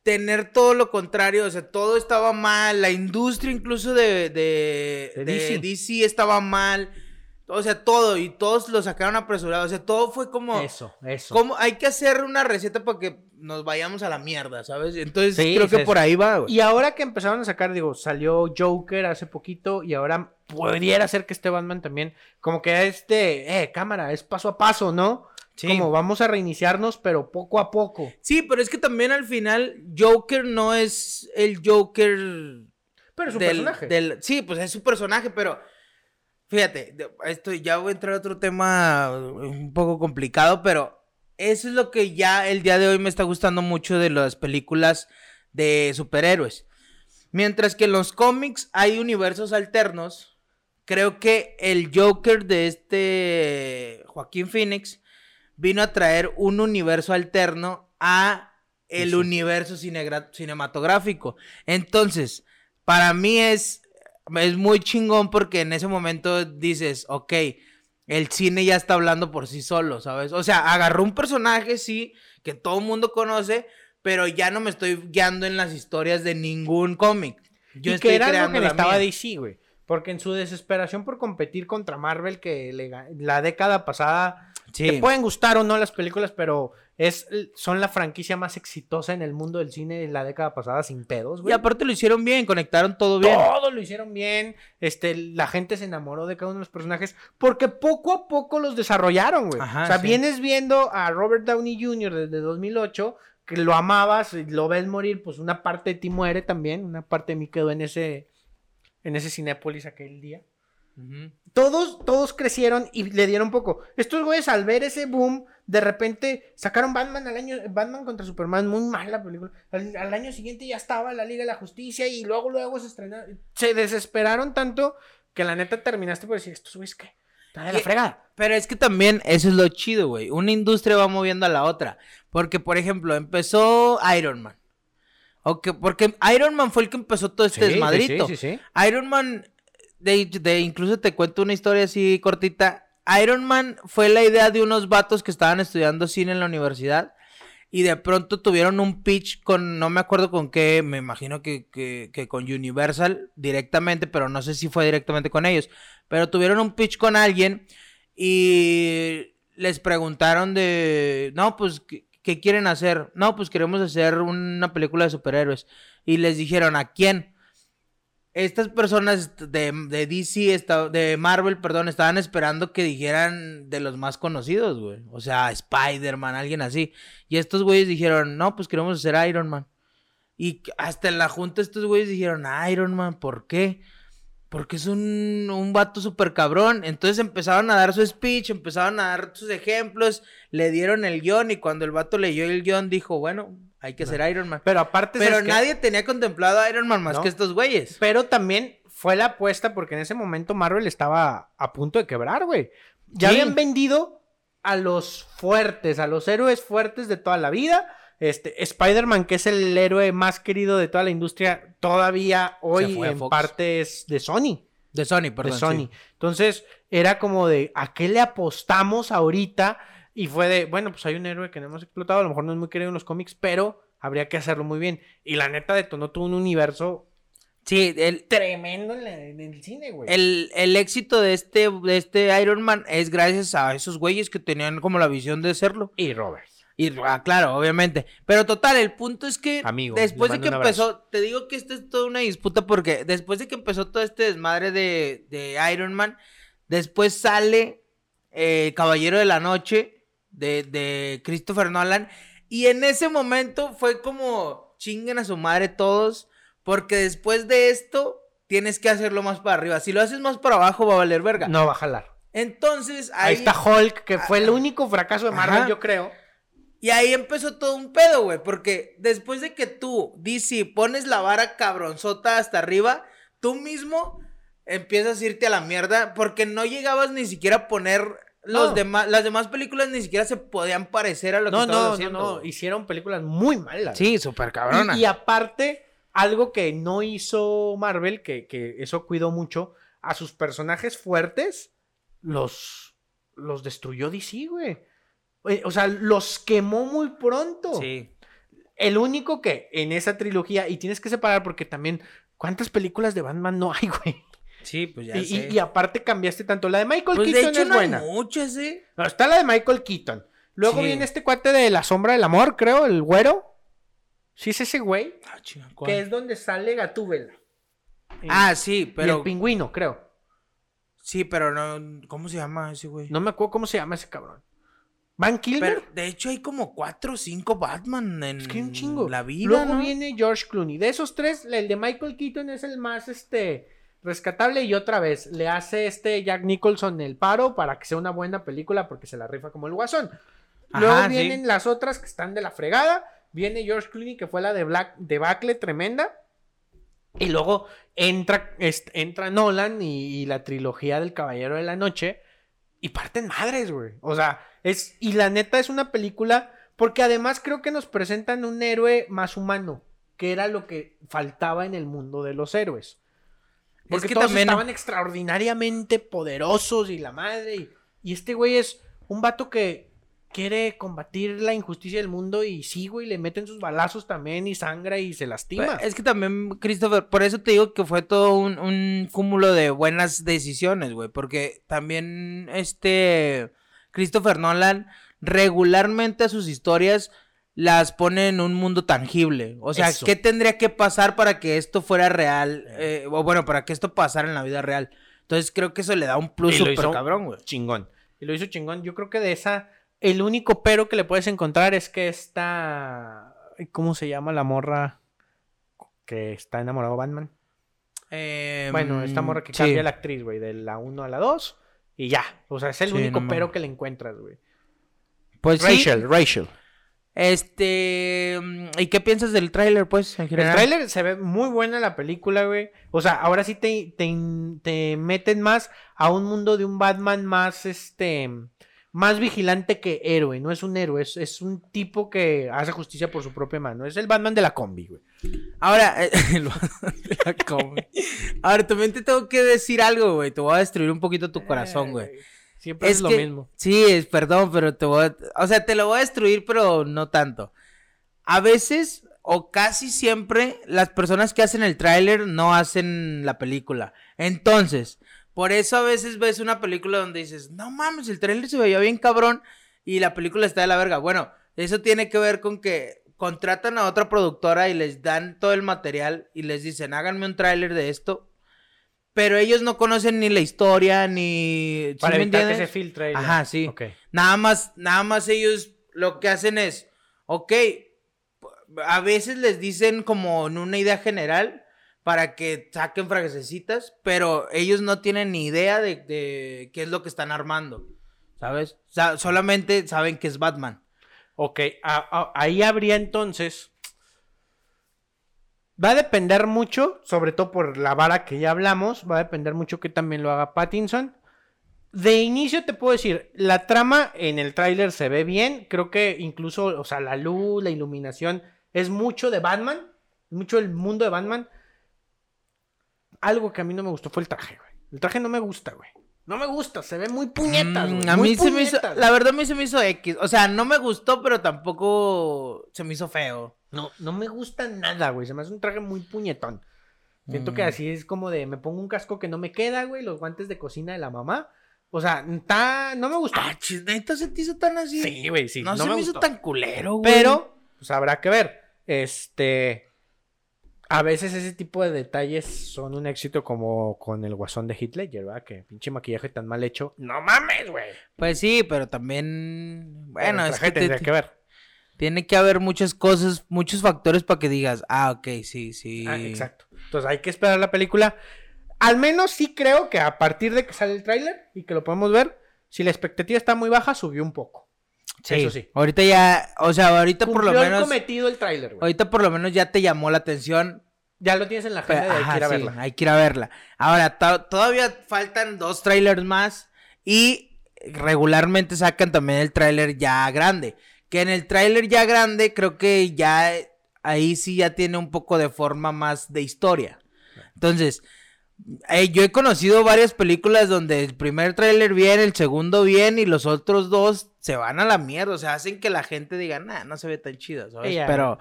tener todo lo contrario. O sea, todo estaba mal. La industria incluso de, de, De de DC. DC. estaba mal. O sea, todo. Y todos lo sacaron apresurado. O sea, todo fue como... Eso, eso. como hay que hacer una receta para que nos vayamos a la mierda, ¿sabes? Entonces Sí, creo que por ahí va, güey. Y ahora que empezaron a sacar, digo, salió Joker hace poquito y ahora pudiera ser que este Batman también, como que este, eh, cámara, es paso a paso, ¿no? Sí. Como vamos a reiniciarnos, pero poco a poco. Sí, pero es que también al final Joker no es el Joker Pero es un del- personaje. del- sí, pues es su personaje, pero fíjate, esto ya voy a entrar a otro tema un poco complicado, pero eso es lo que ya el día de hoy me está gustando mucho de las películas de superhéroes. Mientras que en los cómics hay universos alternos, creo que el Joker de este Joaquín Phoenix vino a traer un universo alterno a el Sí, sí. universo cinematográfico. Entonces, para mí es, es muy chingón porque en ese momento dices, ok, el cine ya está hablando por sí solo, ¿sabes? O sea, agarró un personaje, sí, que todo el mundo conoce, pero ya no me estoy guiando en las historias de ningún cómic. Yo y estoy que era algo creando que la necesitaba mía. DC, güey. Porque en su desesperación por competir contra Marvel, que le la década pasada, Sí. te pueden gustar o no las películas, pero es, son la franquicia más exitosa en el mundo del cine de la década pasada sin pedos, Y güey. aparte lo hicieron bien, conectaron todo bien. Todo lo hicieron bien. Este, la gente se enamoró de cada uno de los personajes porque poco a poco los desarrollaron, güey. Ajá, o sea, sí. vienes viendo a Robert Downey Jr. desde 2008, que lo amabas, y lo ves morir, pues una parte de ti muere también, una parte de mí quedó en ese, en ese Cinépolis aquel día. Todos, todos crecieron y le dieron poco. Estos güeyes al ver ese boom, de repente sacaron Batman al año, Batman contra Superman, muy mala película. Al, al año siguiente ya estaba la Liga de la Justicia y luego, luego se estrenaron. Se desesperaron tanto que la neta terminaste por decir, estos güeyes que está de la fregada. Pero es que también eso es lo chido, güey. Una industria va moviendo a la otra. Porque, por ejemplo, empezó Iron Man. Porque Iron Man fue el que empezó todo este desmadrito. sí, sí. Iron Man, de, incluso te cuento una historia así cortita. Iron Man fue la idea de unos vatos que estaban estudiando cine en la universidad. Y de pronto tuvieron un pitch con, no me acuerdo con qué, me imagino que, que, que con Universal directamente, pero no sé si fue directamente con ellos. Pero tuvieron un pitch con alguien y les preguntaron de, no, pues, ¿qué, qué quieren hacer? No, pues queremos hacer una película de superhéroes. Y les dijeron, ¿a quién? Estas personas de, de DC, esta- de Marvel, perdón, estaban esperando que dijeran de los más conocidos, güey. O sea, Spider-Man, alguien así. Y estos güeyes dijeron, no, pues queremos hacer Iron Man. Y hasta en la junta estos güeyes dijeron, Iron Man, ¿por qué? Porque es un, un vato súper cabrón. Entonces empezaron a dar su speech, empezaron a dar sus ejemplos, le dieron el guion y cuando el vato leyó el guion dijo, bueno, hay que hacer Iron Man. Pero aparte, Pero nadie tenía contemplado a Iron Man más No. que estos güeyes. Pero también fue la apuesta porque en ese momento Marvel estaba a punto de quebrar, güey. Ya Sí. habían vendido a los fuertes, a los héroes fuertes de toda la vida. Este, Spider-Man, que es el héroe más querido de toda la industria, todavía hoy en Fox. parte es de Sony. De Sony, perdón. de Sony. sí. Entonces, era como de, ¿a qué le apostamos ahorita? Y fue de, bueno, pues hay un héroe que no hemos explotado, a lo mejor no es muy querido en los cómics, pero habría que hacerlo muy bien. Y la neta detonó todo un universo Sí, el, tremendo en, la- en el cine, güey. el, el éxito de este, de este Iron Man es gracias a esos güeyes que tenían como la visión de serlo. Y Robert. Y ah, claro, obviamente. Pero total, el punto es que Amigo, después de que empezó, te digo que esta es toda una disputa porque después de que empezó todo este desmadre de, de Iron Man, después sale eh, Caballero de la Noche de, de Christopher Nolan y en ese momento fue como chinguen a su madre todos porque después de esto tienes que hacerlo más para arriba. Si lo haces más para abajo va a valer verga. No va a jalar. Entonces Ahí ahí, está Hulk, que fue el único fracaso de Marvel, Ajá. yo creo. Y ahí empezó todo un pedo, güey, porque después de que tú, DC, pones la vara cabronzota hasta arriba, tú mismo empiezas a irte a la mierda porque no llegabas ni siquiera a poner los No. demás, las demás películas ni siquiera se podían parecer a lo que No, no, no, haciendo. no. güey. Hicieron películas muy malas. Sí, súper cabrona. Y, y aparte, algo que no hizo Marvel, que, que eso cuidó mucho, a sus personajes fuertes, los, los destruyó DC, güey. Eh, O sea, los quemó muy pronto. Sí. El único que en esa trilogía, y tienes que separar porque también, ¿cuántas películas de Batman no hay, güey? Sí, pues ya Y, sé. y- y aparte cambiaste tanto. La de Michael pues de Keaton hecho es no buena. hay muchas, ¿eh? No, está la de Michael Keaton. Luego Sí. viene este cuate de La Sombra del Amor, creo, el güero. Sí es ese güey. Ah, chinga, Que es donde sale Gatúbela. Ah, sí, Y pero... el pingüino, creo. Sí, pero no... ¿Cómo se llama ese güey? No me acuerdo cómo se llama ese cabrón. ¿Van Kilmer? Pero, de hecho, hay como cuatro o cinco Batman en es que un chingo. la vida, Luego ¿no? viene George Clooney. De esos tres, el de Michael Keaton es el más este rescatable. Y otra vez, le hace este Jack Nicholson el paro para que sea una buena película porque se la rifa como el guasón. Luego Ajá, sí. vienen las otras que están de la fregada. Viene George Clooney, que fue la de Black debacle tremenda. Y luego entra, entra Nolan y, y la trilogía del Caballero de la Noche. Y parten madres, güey. O sea, es. Y la neta es una película. Porque además creo que nos presentan un héroe más humano. Que era lo que faltaba en el mundo de los héroes. Porque que todos también- estaban extraordinariamente poderosos y la madre. Y, y este güey es un vato que quiere combatir la injusticia del mundo y sí, güey, le meten sus balazos también y sangra y se lastima. Pues, Es que también, Christopher, por eso te digo que fue todo un, un cúmulo de buenas decisiones, güey. Porque también, este, Christopher Nolan regularmente a sus historias las pone en un mundo tangible. O sea, Eso. ¿qué tendría que pasar para que esto fuera real? Eh, o bueno, para que esto pasara en la vida real. Entonces creo que eso le da un plus Y lo súper hizo cabrón, güey. chingón. Y lo hizo chingón. Yo creo que de esa, el único pero que le puedes encontrar es que esta, ¿cómo se llama la morra que está enamorado de Batman? Eh, Bueno, esta morra que sí. cambia la actriz, güey, de la 1 a la 2 y ya. O sea, es el Sí, único no pero que le encuentras, güey. Pues sí. Rachel, Rachel. Este. mm, ¿Y qué piensas del tráiler, pues, en El tráiler se ve muy buena la película, güey. O sea, ahora sí te, te, te meten más a un mundo de un Batman más, este, más vigilante que héroe. No es un héroe, es, es un tipo que hace justicia por su propia mano. Es el Batman de la combi, güey. Ahora, eh, el vato de la come. Ahora, también te tengo que decir algo, güey. Te voy a destruir un poquito tu corazón, güey. Siempre es, lo que- mismo. Sí, es, perdón, pero te voy a... O sea, te lo voy a destruir, pero no tanto. A veces, o casi siempre, las personas que hacen el tráiler no hacen la película. Entonces, por eso a veces ves una película donde dices, no mames, el tráiler se veía bien cabrón y la película está de la verga. Bueno, eso tiene que ver con que contratan a otra productora y les dan todo el material y les dicen, háganme un tráiler de esto. Pero ellos no conocen ni la historia, ni... ¿sí Para me evitar que se filtre. Ajá, sí. Ok. Nada más, nada más ellos lo que hacen es, ok, a veces les dicen como en una idea general para que saquen frasecitas, pero ellos no tienen ni idea de, de qué es lo que están armando, ¿sabes? O sea, solamente saben que es Batman. Ok, a- a- ahí habría entonces. Va a depender mucho, sobre todo por la vara que ya hablamos, va a depender mucho que también lo haga Pattinson. De inicio te puedo decir, la trama en el tráiler se ve bien, creo que incluso, o sea, la luz, la iluminación, es mucho de Batman, mucho el mundo de Batman. Algo que a mí no me gustó fue el traje, güey. El traje no me gusta, güey. No me gusta, se ve muy puñetas, Mm, a muy mí se me hizo, la verdad a mí se me hizo X, o sea, no me gustó, pero tampoco se me hizo feo. No, no me gusta nada, güey. Se me hace un traje muy puñetón. Siento que Mm. así es como de me pongo un casco que no me queda, güey, los guantes de cocina de la mamá. O sea, está, no me gusta. Ah, chis, ¿neta se te hizo tan así? sí, güey, sí. no, No, se me, me hizo tan culero, güey. Pero, pues habrá que ver. Este. A veces ese tipo de detalles son un éxito como con el guasón de Ledger, ¿verdad? Que pinche maquillaje tan mal hecho. ¡No mames, güey! Pues sí, pero también. Bueno, Pero es que te- tendría que ver. Tiene que haber muchas cosas, muchos factores para que digas, ah, ok, sí, sí. Ah, exacto. Entonces hay que esperar la película. Al menos sí creo que a partir de que sale el tráiler y que lo podemos ver, si la expectativa está muy baja, subió un poco. Eso sí. Ahorita ya, o sea, ahorita por lo menos. cometido el tráiler, güey. Ahorita por lo menos ya te llamó la atención. Ya lo tienes en la agenda hay que ir a sí, verla. hay que ir a verla. Ahora, to- todavía faltan dos trailers más. Y regularmente sacan también el tráiler ya grande. Que en el tráiler ya grande, creo que ya ahí sí ya tiene un poco de forma más de historia. Entonces, eh, yo he conocido varias películas donde el primer tráiler bien, el segundo bien y los otros dos se van a la mierda. O sea, hacen que la gente diga, nah, no se ve tan chido, ¿sabes? Pero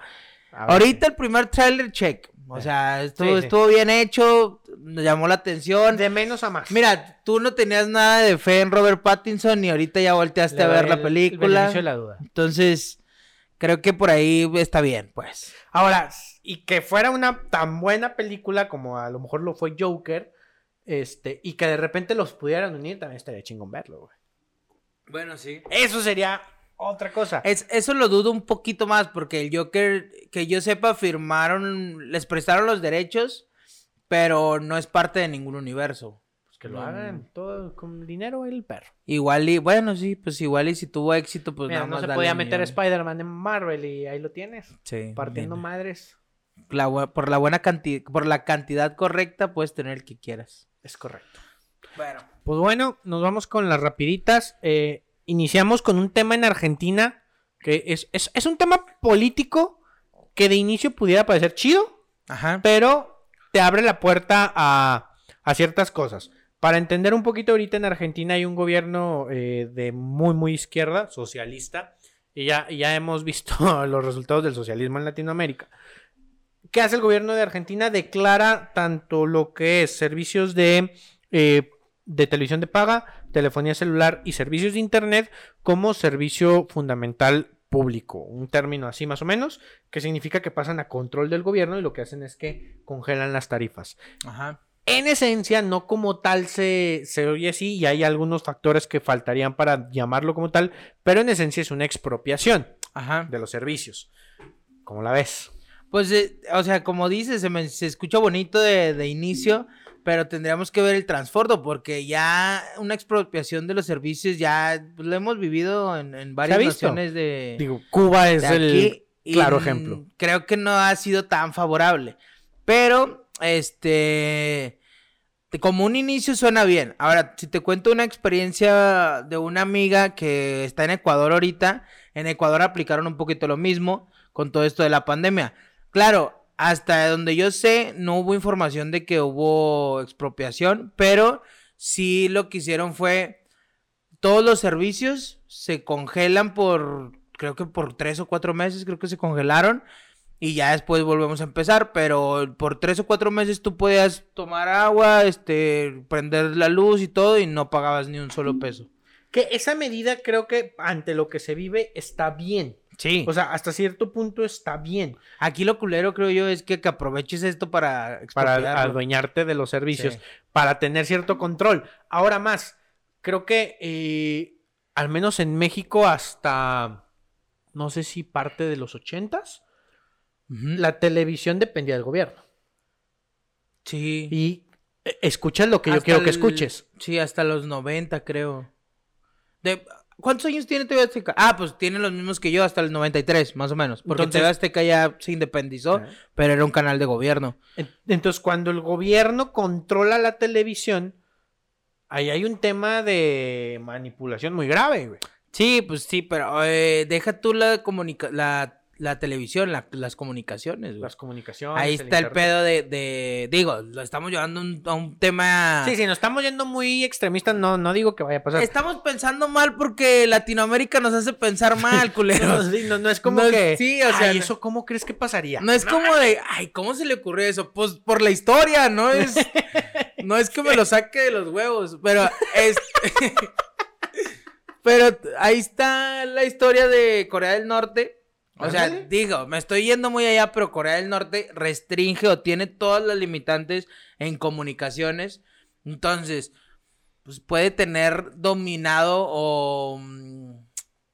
ahorita el primer tráiler, check. O sea, estuvo, Sí, sí. estuvo bien hecho, me llamó la atención. De menos a más. Mira, tú no tenías nada de fe en Robert Pattinson y ahorita ya volteaste Le a ver la el- el película. beneficio de la duda. Entonces, creo que por ahí está bien, pues. Ahora, y que fuera una tan buena película como a lo mejor lo fue Joker, este, y que de repente los pudieran unir, también estaría chingón verlo, güey. Bueno, sí. Eso sería otra cosa. Es, eso lo dudo un poquito más porque el Joker, que yo sepa, firmaron, les prestaron los derechos, pero no es parte de ningún universo. Pues que lo no. hagan todo con dinero el perro. Igual y, bueno, sí, pues igual y si tuvo éxito, pues Mira, nada no más se dale podía meter. Spider-Man en Marvel y ahí lo tienes. Sí, Partiendo bien. madres. La por la buena cantidad, por la cantidad correcta puedes tener el que quieras. Es correcto. Bueno. Pues bueno, nos vamos con las rapiditas. Eh, iniciamos con un tema en Argentina que es, es, es un tema político que de inicio pudiera parecer chido, Ajá. pero te abre la puerta a, a ciertas cosas. Para entender un poquito, ahorita en Argentina hay un gobierno eh, de muy, muy izquierda, socialista, y ya, ya hemos visto los resultados del socialismo en Latinoamérica. ¿Qué hace el gobierno de Argentina? Declara tanto lo que es servicios de, eh, de televisión de paga, telefonía celular y servicios de internet como servicio fundamental público. Un término así más o menos, que significa que pasan a control del gobierno y lo que hacen es que congelan las tarifas. Ajá. En esencia, no como tal se, se oye así y hay algunos factores que faltarían para llamarlo como tal, pero en esencia es una expropiación Ajá. de los servicios. ¿Cómo la ves? Pues, eh, o sea, como dices, se, me- se escucha bonito de, de inicio, pero tendríamos que ver el trasfondo, porque ya una expropiación de los servicios ya pues, lo hemos vivido en, en varias naciones de, Digo, Cuba es el claro ejemplo. Creo que no ha sido tan favorable, pero, este, como un inicio suena bien. Ahora, si te cuento una experiencia de una amiga que está en Ecuador ahorita, en Ecuador aplicaron un poquito lo mismo con todo esto de la pandemia. Claro, hasta donde yo sé, no hubo información de que hubo expropiación, pero sí lo que hicieron fue todos los servicios se congelan por, creo que por tres o cuatro meses, creo que se congelaron. Y ya después volvemos a empezar, pero por tres o cuatro meses tú podías tomar agua, este, prender la luz y todo y no pagabas ni un solo peso. Que esa medida creo que ante lo que se vive está bien. Sí. O sea, hasta cierto punto está bien Aquí lo culero creo yo es que, que aproveches esto para para adueñarte de los servicios, Sí. para tener cierto control. Ahora más, creo que eh, al menos en México hasta, no sé si parte de los ochentas, la televisión dependía del gobierno. Sí. Y eh, escuchas lo que yo quiero que el- escuches. Sí, hasta los 90 creo. De... ¿Cuántos años tiene TV Azteca? Ah, pues tiene los mismos que yo, hasta el 93, más o menos. Porque Entonces- TV Azteca ya se independizó, pero era un canal de gobierno. En- Entonces, cuando el gobierno controla la televisión, ahí hay un tema de manipulación muy grave, güey. Sí, pues sí, pero eh, deja tú la, comunica la, la televisión, la- las comunicaciones. güey. Las comunicaciones. Ahí está el pedo de, de- Digo, lo estamos llevando un- a un tema... Sí, sí, nos estamos yendo muy extremistas, no, no digo que vaya a pasar. Estamos pensando mal porque Latinoamérica nos hace pensar mal, culeros. sí, no, no es como No, que. sí, o sea, "Ay, ¿eso cómo crees que pasaría? No es como de, ay, ¿cómo se le ocurrió eso? Pues por la historia, no es, no es que me lo saque de los huevos, pero es, pero ahí está la historia de Corea del Norte. O sea, digo, me estoy yendo muy allá, pero Corea del Norte restringe o tiene todas las limitantes en comunicaciones. Entonces, pues puede tener dominado o... mm,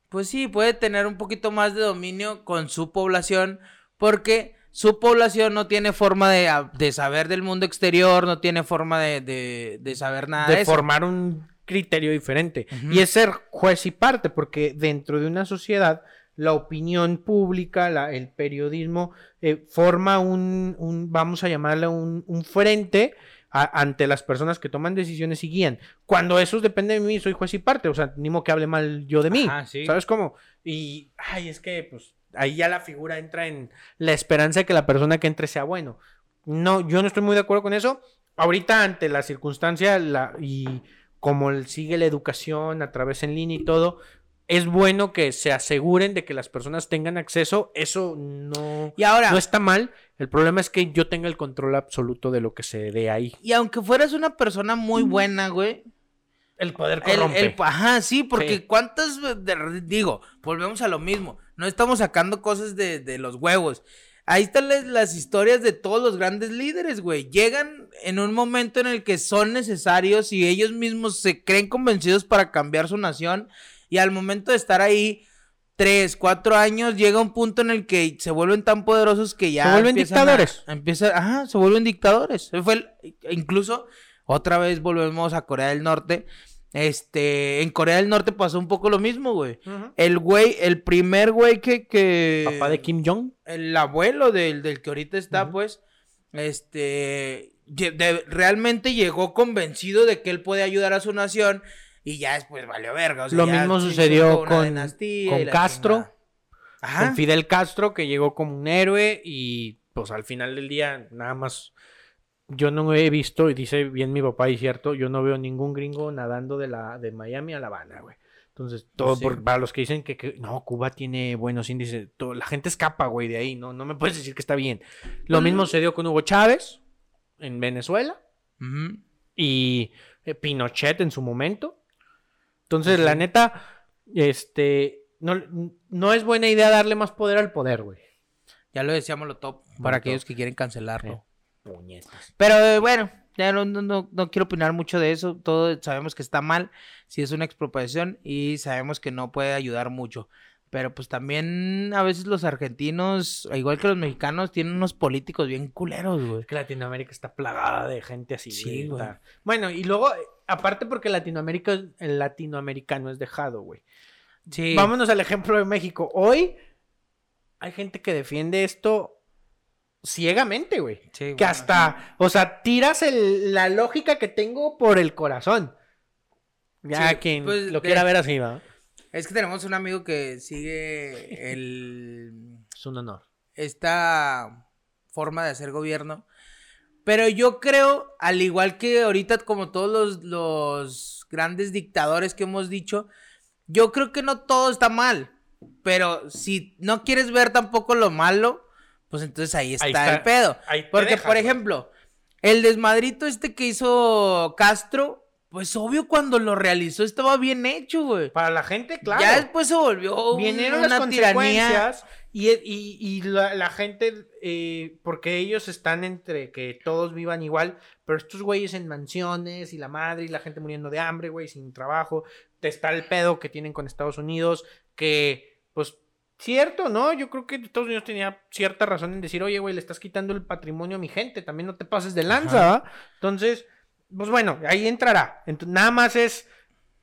Pues sí, puede tener un poquito más de dominio con su población porque su población no tiene forma de, de saber del mundo exterior, no tiene forma de, de- de saber nada de, eso. formar un criterio diferente. Ujú. Y es ser juez y parte, porque dentro de una sociedad, la opinión pública, la- el periodismo, eh, forma un, un- vamos a llamarle un, un frente a- ante las personas que toman decisiones y guían. Cuando eso depende de mí, soy juez y parte, o sea, ni modo que hable mal yo de mí. Ajá, sí. ¿Sabes cómo? Y, ay, es que, pues, ahí ya la figura entra en la esperanza de que la persona que entre sea bueno. No, yo no estoy muy de acuerdo con eso. Ahorita, ante la circunstancia la, y como sigue la educación a través en línea y todo, es bueno que se aseguren de que las personas tengan acceso. Eso no, Y ahora, no está mal. El problema es que yo tenga el control absoluto de lo que se dé ahí. y aunque fueras una persona muy buena, güey. El poder El, corrompe. el- ajá, sí, porque Sí. cuántas, de- digo, volvemos a lo mismo, no estamos sacando cosas de, de los huevos. Ahí están las, las historias de todos los grandes líderes, güey. Llegan en un momento en el que son necesarios y ellos mismos se creen convencidos para cambiar su nación y al momento de estar ahí tres, cuatro años, llega un punto en el que se vuelven tan poderosos que ya Se vuelven a- dictadores. empieza, ajá, se vuelven dictadores. Fue el- incluso otra vez volvemos a Corea del Norte. Este, en Corea del Norte pasó un poco lo mismo, güey. El güey, el primer güey que, que... Papá de Kim Jong. El abuelo del, del que ahorita está, pues, este, de- realmente llegó convencido de que él puede ayudar a su nación y ya después valió verga. o sea, Lo mismo sucedió con- con Castro. Ajá. con Fidel Castro, que llegó como un héroe y pues al final del día nada más yo no he visto, y dice bien mi papá y cierto, yo no veo ningún gringo nadando de la de Miami a La Habana, güey. Entonces, todo Sí. por- para los que dicen que, que- no, Cuba tiene buenos índices, todo- la gente escapa, güey, de ahí, no, no me puedes decir que está bien. Lo mismo se dio con Hugo Chávez en Venezuela y eh, Pinochet en su momento. Entonces, la neta, este, no, no es buena idea darle más poder al poder, güey. Ya lo decíamos lo top, para aquellos que quieren cancelarlo. Puñetas. Pero eh, bueno, ya no, no, no, no quiero opinar mucho de eso. Todos sabemos que está mal, si es una expropiación y sabemos que no puede ayudar mucho. Pero pues también a veces los argentinos, igual que los mexicanos, tienen unos políticos bien culeros, güey. Es que Latinoamérica está plagada de gente así. Sí, güey. Bueno, y luego, aparte porque Latinoamérica, el latinoamericano es dejado, güey. Sí. Vámonos al ejemplo de México. Hoy hay gente que defiende esto ciegamente, güey. Sí, Que bueno, hasta, o sea, tiras el- la lógica que tengo por el corazón. Ya Sí, quien pues, lo de- quiera ver así, ¿va? Es que tenemos un amigo que sigue el Es un honor. esta forma de hacer gobierno. Pero yo creo, al igual que ahorita, como todos los, los grandes dictadores que hemos dicho, yo creo que no todo está mal. Pero si no quieres ver tampoco lo malo, pues entonces ahí está, está. el pedo. Porque, deja, por ejemplo, el desmadrito este que hizo Castro, pues obvio cuando lo realizó estaba bien hecho, güey. Para la gente, claro. Ya después se volvió Vinieron una las tiranía. consecuencias y, y- y la, la gente, eh, porque ellos están entre que todos vivan igual, pero estos güeyes en mansiones y la madre y la gente muriendo de hambre, güey, sin trabajo, te está el pedo que tienen con Estados Unidos, que pues cierto, ¿no? Yo creo que Estados Unidos tenía cierta razón en decir, oye, güey, le estás quitando el patrimonio a mi gente, también no te pases de lanza. Entonces, pues bueno, ahí entrará. Ent- nada más es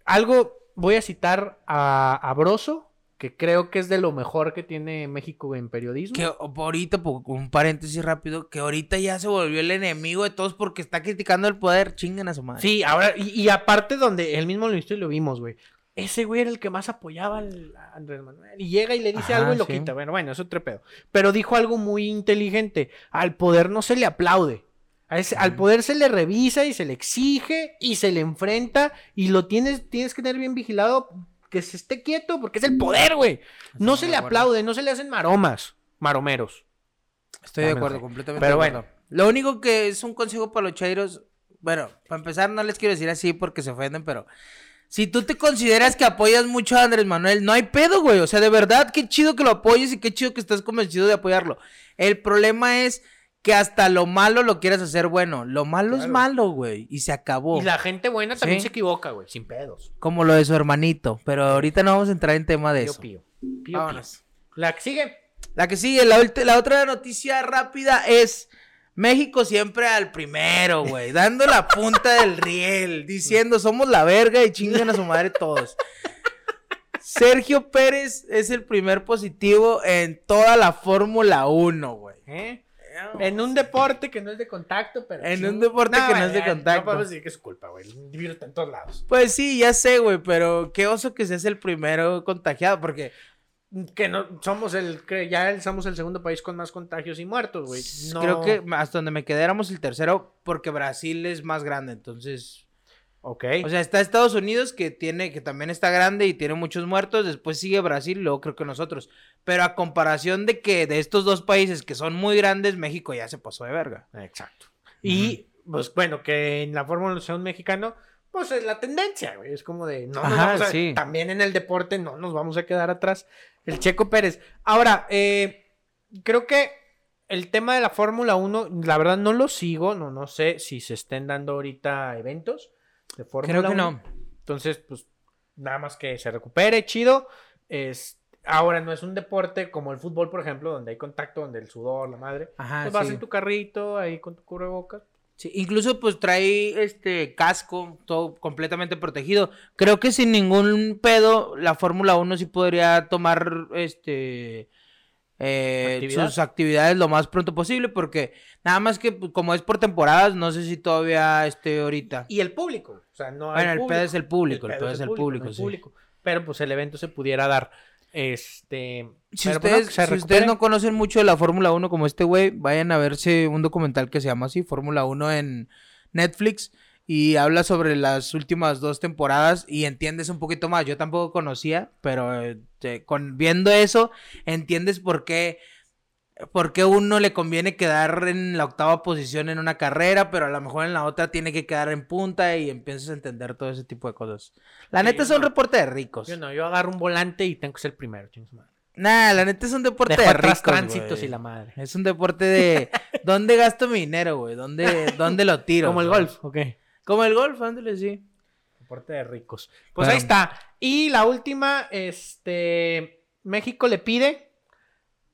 algo, voy a citar a, a Broso, que creo que es de lo mejor que tiene México en periodismo. Que ahorita, por un paréntesis rápido, que ahorita ya se volvió el enemigo de todos porque está criticando el poder. Chingan a su madre. Sí, ahora, y, y aparte donde él mismo lo visto y lo vimos, güey. Ese güey era el que más apoyaba al- Andrés Manuel. Y llega y le dice Ajá, algo y lo sí. quita. Bueno, bueno, es otro pedo. Pero dijo algo muy inteligente. Al poder no se le aplaude. Ese- Al poder se le revisa y se le exige y se le enfrenta. Y lo tienes, tienes que tener bien vigilado que se esté quieto porque es el poder, güey. No se de le aplaude, no se le hacen maromas. Maromeros. Estoy de Ya me acuerdo, completamente. Pero de acuerdo. Lo único que es un consejo para los chairos. Bueno, para empezar, no les quiero decir así porque se ofenden, pero. Si tú te consideras que apoyas mucho a Andrés Manuel, no hay pedo, güey. O sea, de verdad, qué chido que lo apoyes y qué chido que estás convencido de apoyarlo. El problema es que hasta lo malo lo quieras hacer bueno. Lo malo es malo, güey. Y se acabó. Y la gente buena también Sí. se equivoca, güey. Sin pedos. Como lo de su hermanito. Pero ahorita no vamos a entrar en tema de Pío, eso. pío. Pío. Vámonos. La que sigue. La que sigue, la, la otra noticia rápida es México siempre al primero, güey, dando la punta del riel, diciendo somos la verga y chingan a su madre todos. Sergio Pérez es el primer positivo en toda la Fórmula 1, güey. ¿Eh? En un deporte que no es de contacto, pero. En un deporte que no es de contacto. No podemos decir que es culpa, güey. El virus está en todos lados. Pues sí, ya sé, güey, pero qué oso que seas el primero contagiado, porque. Que no somos el. que ya somos el segundo país con más contagios y muertos, güey. Creo que hasta donde me quedé éramos el tercero, porque Brasil es más grande, entonces. Ok. O sea, está Estados Unidos que tiene, que también está grande y tiene muchos muertos. Después sigue Brasil, luego creo que nosotros. Pero a comparación de que de estos dos países que son muy grandes, México ya se pasó de verga. Exacto. Y, pues bueno, que en la Fórmula 1 mexicano, pues es la tendencia, güey. Es como de, no nos vamos a, también en el deporte no nos vamos a quedar atrás. El Checo Pérez. Ahora, eh, creo que el tema de la Fórmula 1, la verdad no lo sigo, no, no sé si se estén dando ahorita eventos de Fórmula Creo que no. Entonces, pues nada más que se recupere, chido. Es, ahora no es un deporte como el fútbol, por ejemplo, donde hay contacto, donde el sudor, la madre. Ajá, pues vas en tu carrito ahí con tu cubrebocas. Sí, incluso pues trae este casco, todo completamente protegido. Creo que sin ningún pedo la Fórmula 1 sí podría tomar este eh, sus actividades lo más pronto posible porque nada más que pues, como es por temporadas, no sé si todavía esté ahorita. Y el público, o sea, no hay Bueno, el pedo es el público, el pedo, es el público, sí. Pero pues el evento se pudiera dar. Este. Si, pues, ustedes, no conocen mucho de la Fórmula 1 como este güey, vayan a verse un documental que se llama así, Fórmula 1 en Netflix y habla sobre las últimas dos temporadas y entiendes un poquito más. Yo tampoco conocía, pero este, con viendo eso entiendes por qué por qué uno le conviene quedar en la octava posición en una carrera, pero a lo mejor en la otra tiene que quedar en punta y empiezas a entender todo ese tipo de cosas. La neta es un reporte de ricos. Yo no, yo agarro un volante y tengo que ser el primero, Nah, la neta es un deporte de ricos, tránsitos y la madre. Es un deporte de ¿dónde gasto mi dinero, güey? ¿Dónde, ¿Dónde lo tiro? Como el golf, ok. Como el golf, ándale, sí. Deporte de ricos. Pues ahí está. Y la última, este. México le pide.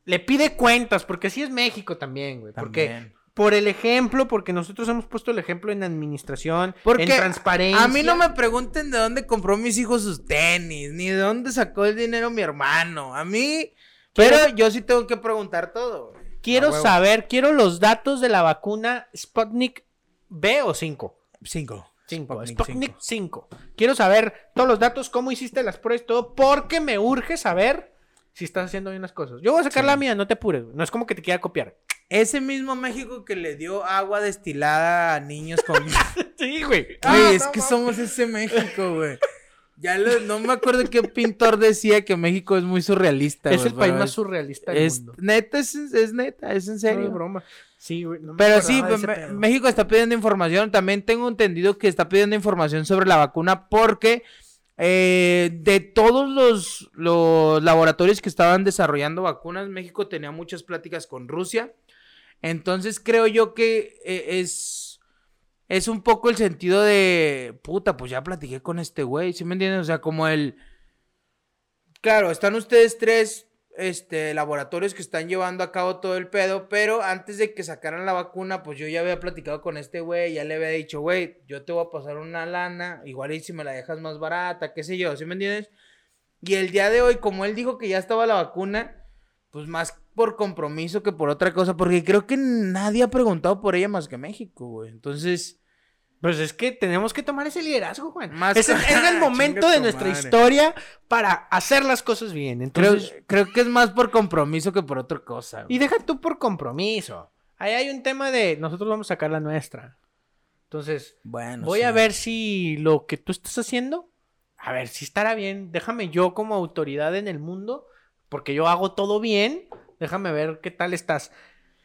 Le pide cuentas, porque sí es México también, güey. Porque por el ejemplo, porque nosotros hemos puesto el ejemplo en administración, porque en transparencia. A mí no me pregunten de dónde compró mis hijos sus tenis, ni de dónde sacó el dinero mi hermano. A mí, pero yo sí tengo que preguntar todo. Quiero saber, quiero los datos de la vacuna Sputnik B o 5. Cinco. Cinco. Sputnik 5. Quiero saber todos los datos, cómo hiciste las pruebas, todo, porque me urge saber si estás haciendo bien las cosas. Yo voy a sacar la mía, no te apures, no es como que te quiera copiar. Ese mismo México que le dio agua destilada a niños con... sí, güey. Ah, es que somos ese México, güey. Ya no me acuerdo qué pintor decía que México es muy surrealista. Es el país más surrealista del es, mundo. Neta, es, es, neta, es en serio. No broma. Sí, Pero sí, México está pidiendo información. También tengo entendido que está pidiendo información sobre la vacuna porque eh, de todos los, los laboratorios que estaban desarrollando vacunas, México tenía muchas pláticas con Rusia. Entonces creo yo que eh, es es un poco el sentido de, puta, pues ya platiqué con este güey, ¿sí me entienden? O sea, como el... Claro, están ustedes tres este, laboratorios que están llevando a cabo todo el pedo, pero antes de que sacaran la vacuna, pues yo ya había platicado con este güey, ya le había dicho, güey, yo te voy a pasar una lana, igual si me la dejas más barata, qué sé yo, ¿sí me entiendes? Y el día de hoy, como él dijo que ya estaba la vacuna, pues más por compromiso que por otra cosa, porque creo que nadie ha preguntado por ella más que México, güey. Entonces, pues es que tenemos que tomar ese liderazgo, Juan. es, el momento de nuestra historia para hacer las cosas bien. Entonces, creo, que es más por compromiso que por otra cosa. Y deja tú por compromiso. Ahí hay un tema de nosotros vamos a sacar la nuestra. Entonces, bueno, voy a ver si lo que tú estás haciendo, a ver si estará bien. Déjame yo como autoridad en el mundo, porque yo hago todo bien. Déjame ver qué tal estás.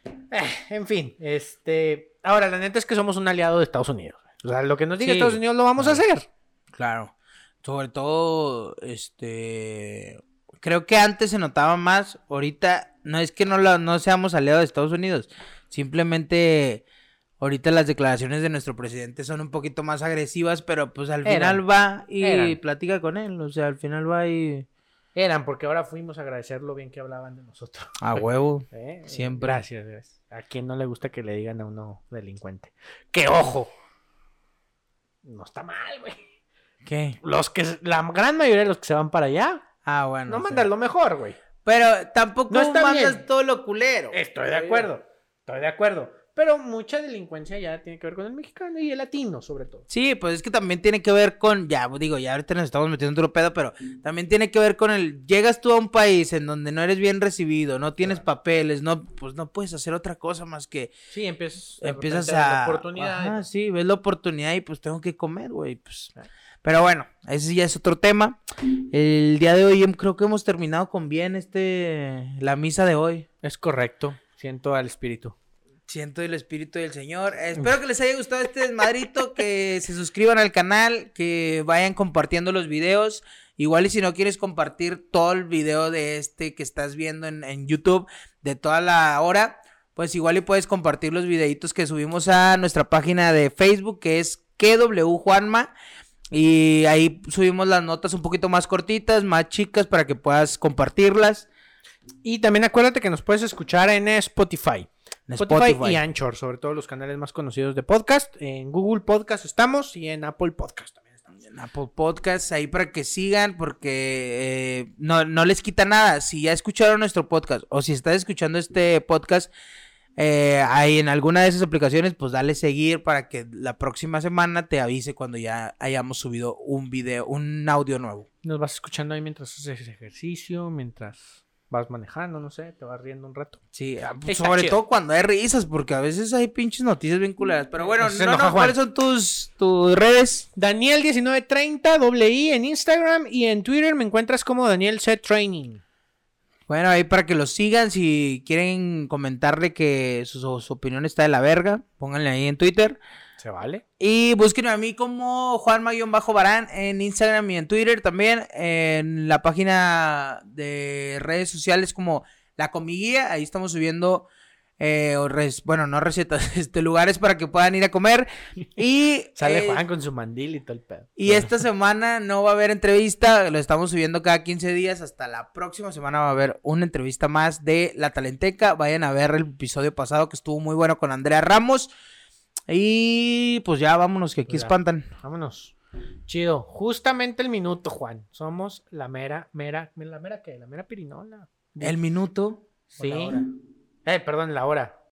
Eh, en fin, este. Ahora, la neta es que somos un aliado de Estados Unidos. O sea, lo que nos diga Estados Unidos lo vamos a hacer. Claro. Sobre todo, este. Creo que antes se notaba más. Ahorita no es que no, no seamos aliados de Estados Unidos. Simplemente. Ahorita las declaraciones de nuestro presidente son un poquito más agresivas, pero pues al final va y platica con él. O sea, al final va y. Eran, porque ahora fuimos a agradecer lo bien que hablaban de nosotros. A huevo. ¿Eh? Siempre. Gracias, gracias. A quien no le gusta que le digan a uno delincuente. ¡Que ojo! No está mal, güey. ¿Qué? Los que, la gran mayoría de los que se van para allá, Ah, bueno. no sí. mandan lo mejor, güey. Pero tampoco No mandas bien. todo lo culero. Estoy de acuerdo. Estoy de acuerdo. Pero mucha delincuencia ya tiene que ver con el mexicano y el latino, sobre todo. Sí, pues es que también tiene que ver con, ya digo, ya ahorita nos estamos metiendo en otro pedo, pero también tiene que ver con el, llegas tú a un país en donde no eres bien recibido, no tienes papeles, no, pues no puedes hacer otra cosa más que Sí, empiezas, empiezas repente, la a... oportunidad. Ajá, sí, ves la oportunidad y pues tengo que comer, güey, pues... Claro. Pero bueno, ese ya es otro tema. El día de hoy creo que hemos terminado con bien este, la misa de hoy. Es correcto. Siento al espíritu. Siento el espíritu del Señor. Eh, Espero que les haya gustado este desmadrito, que se suscriban al canal, que vayan compartiendo los videos. Igual y si no quieres compartir todo el video de este que estás viendo en, en YouTube de toda la hora, pues igual y puedes compartir los videitos que subimos a nuestra página de Facebook, que es KW Juanma. Y ahí subimos las notas un poquito más cortitas, más chicas, para que puedas compartirlas. Y también acuérdate que nos puedes escuchar en Spotify. En Spotify, Spotify. y Anchor, sobre todo los canales más conocidos de podcast. En Google Podcast estamos y en Apple Podcast también estamos. en Apple Podcasts ahí para que sigan porque eh, no, no les quita nada. Si ya escucharon nuestro podcast o si estás escuchando este podcast eh, ahí en alguna de esas aplicaciones, pues dale seguir para que la próxima semana te avise cuando ya hayamos subido un video, un audio nuevo. Nos vas escuchando ahí mientras haces ejercicio, mientras vas manejando, no sé, te vas riendo un rato. Sí, ah, Está sobre chido. todo cuando hay risas, porque a veces hay pinches noticias bien culeras. Pero bueno, no, enoja no. ¿cuáles son tus, tus redes? Daniel1930, doble I en Instagram y en Twitter me encuentras como Daniel Set Training. Bueno, ahí para que los sigan, si quieren comentarle que su, su opinión está de la verga, pónganle ahí en Twitter. ¿Se vale? Y búsquenme a mí como Juanma-Barán en Instagram y en Twitter también. En la página de redes sociales como La Comiguía. Ahí estamos subiendo, eh, res- bueno, no recetas, este, lugares para que puedan ir a comer. Y, Sale eh, Juan con su mandil y todo el pedo. y esta semana no va a haber entrevista, lo estamos subiendo cada 15 días. Hasta la próxima semana va a haber una entrevista más de La Talenteca. Vayan a ver el episodio pasado que estuvo muy bueno con Andrea Ramos. Y pues ya vámonos, que aquí ya. espantan. Vámonos. Chido. Justamente el minuto, Juan. Somos la mera, mera, ¿la mera qué? La mera pirinola. El minuto. Sí. Eh, perdón, la hora.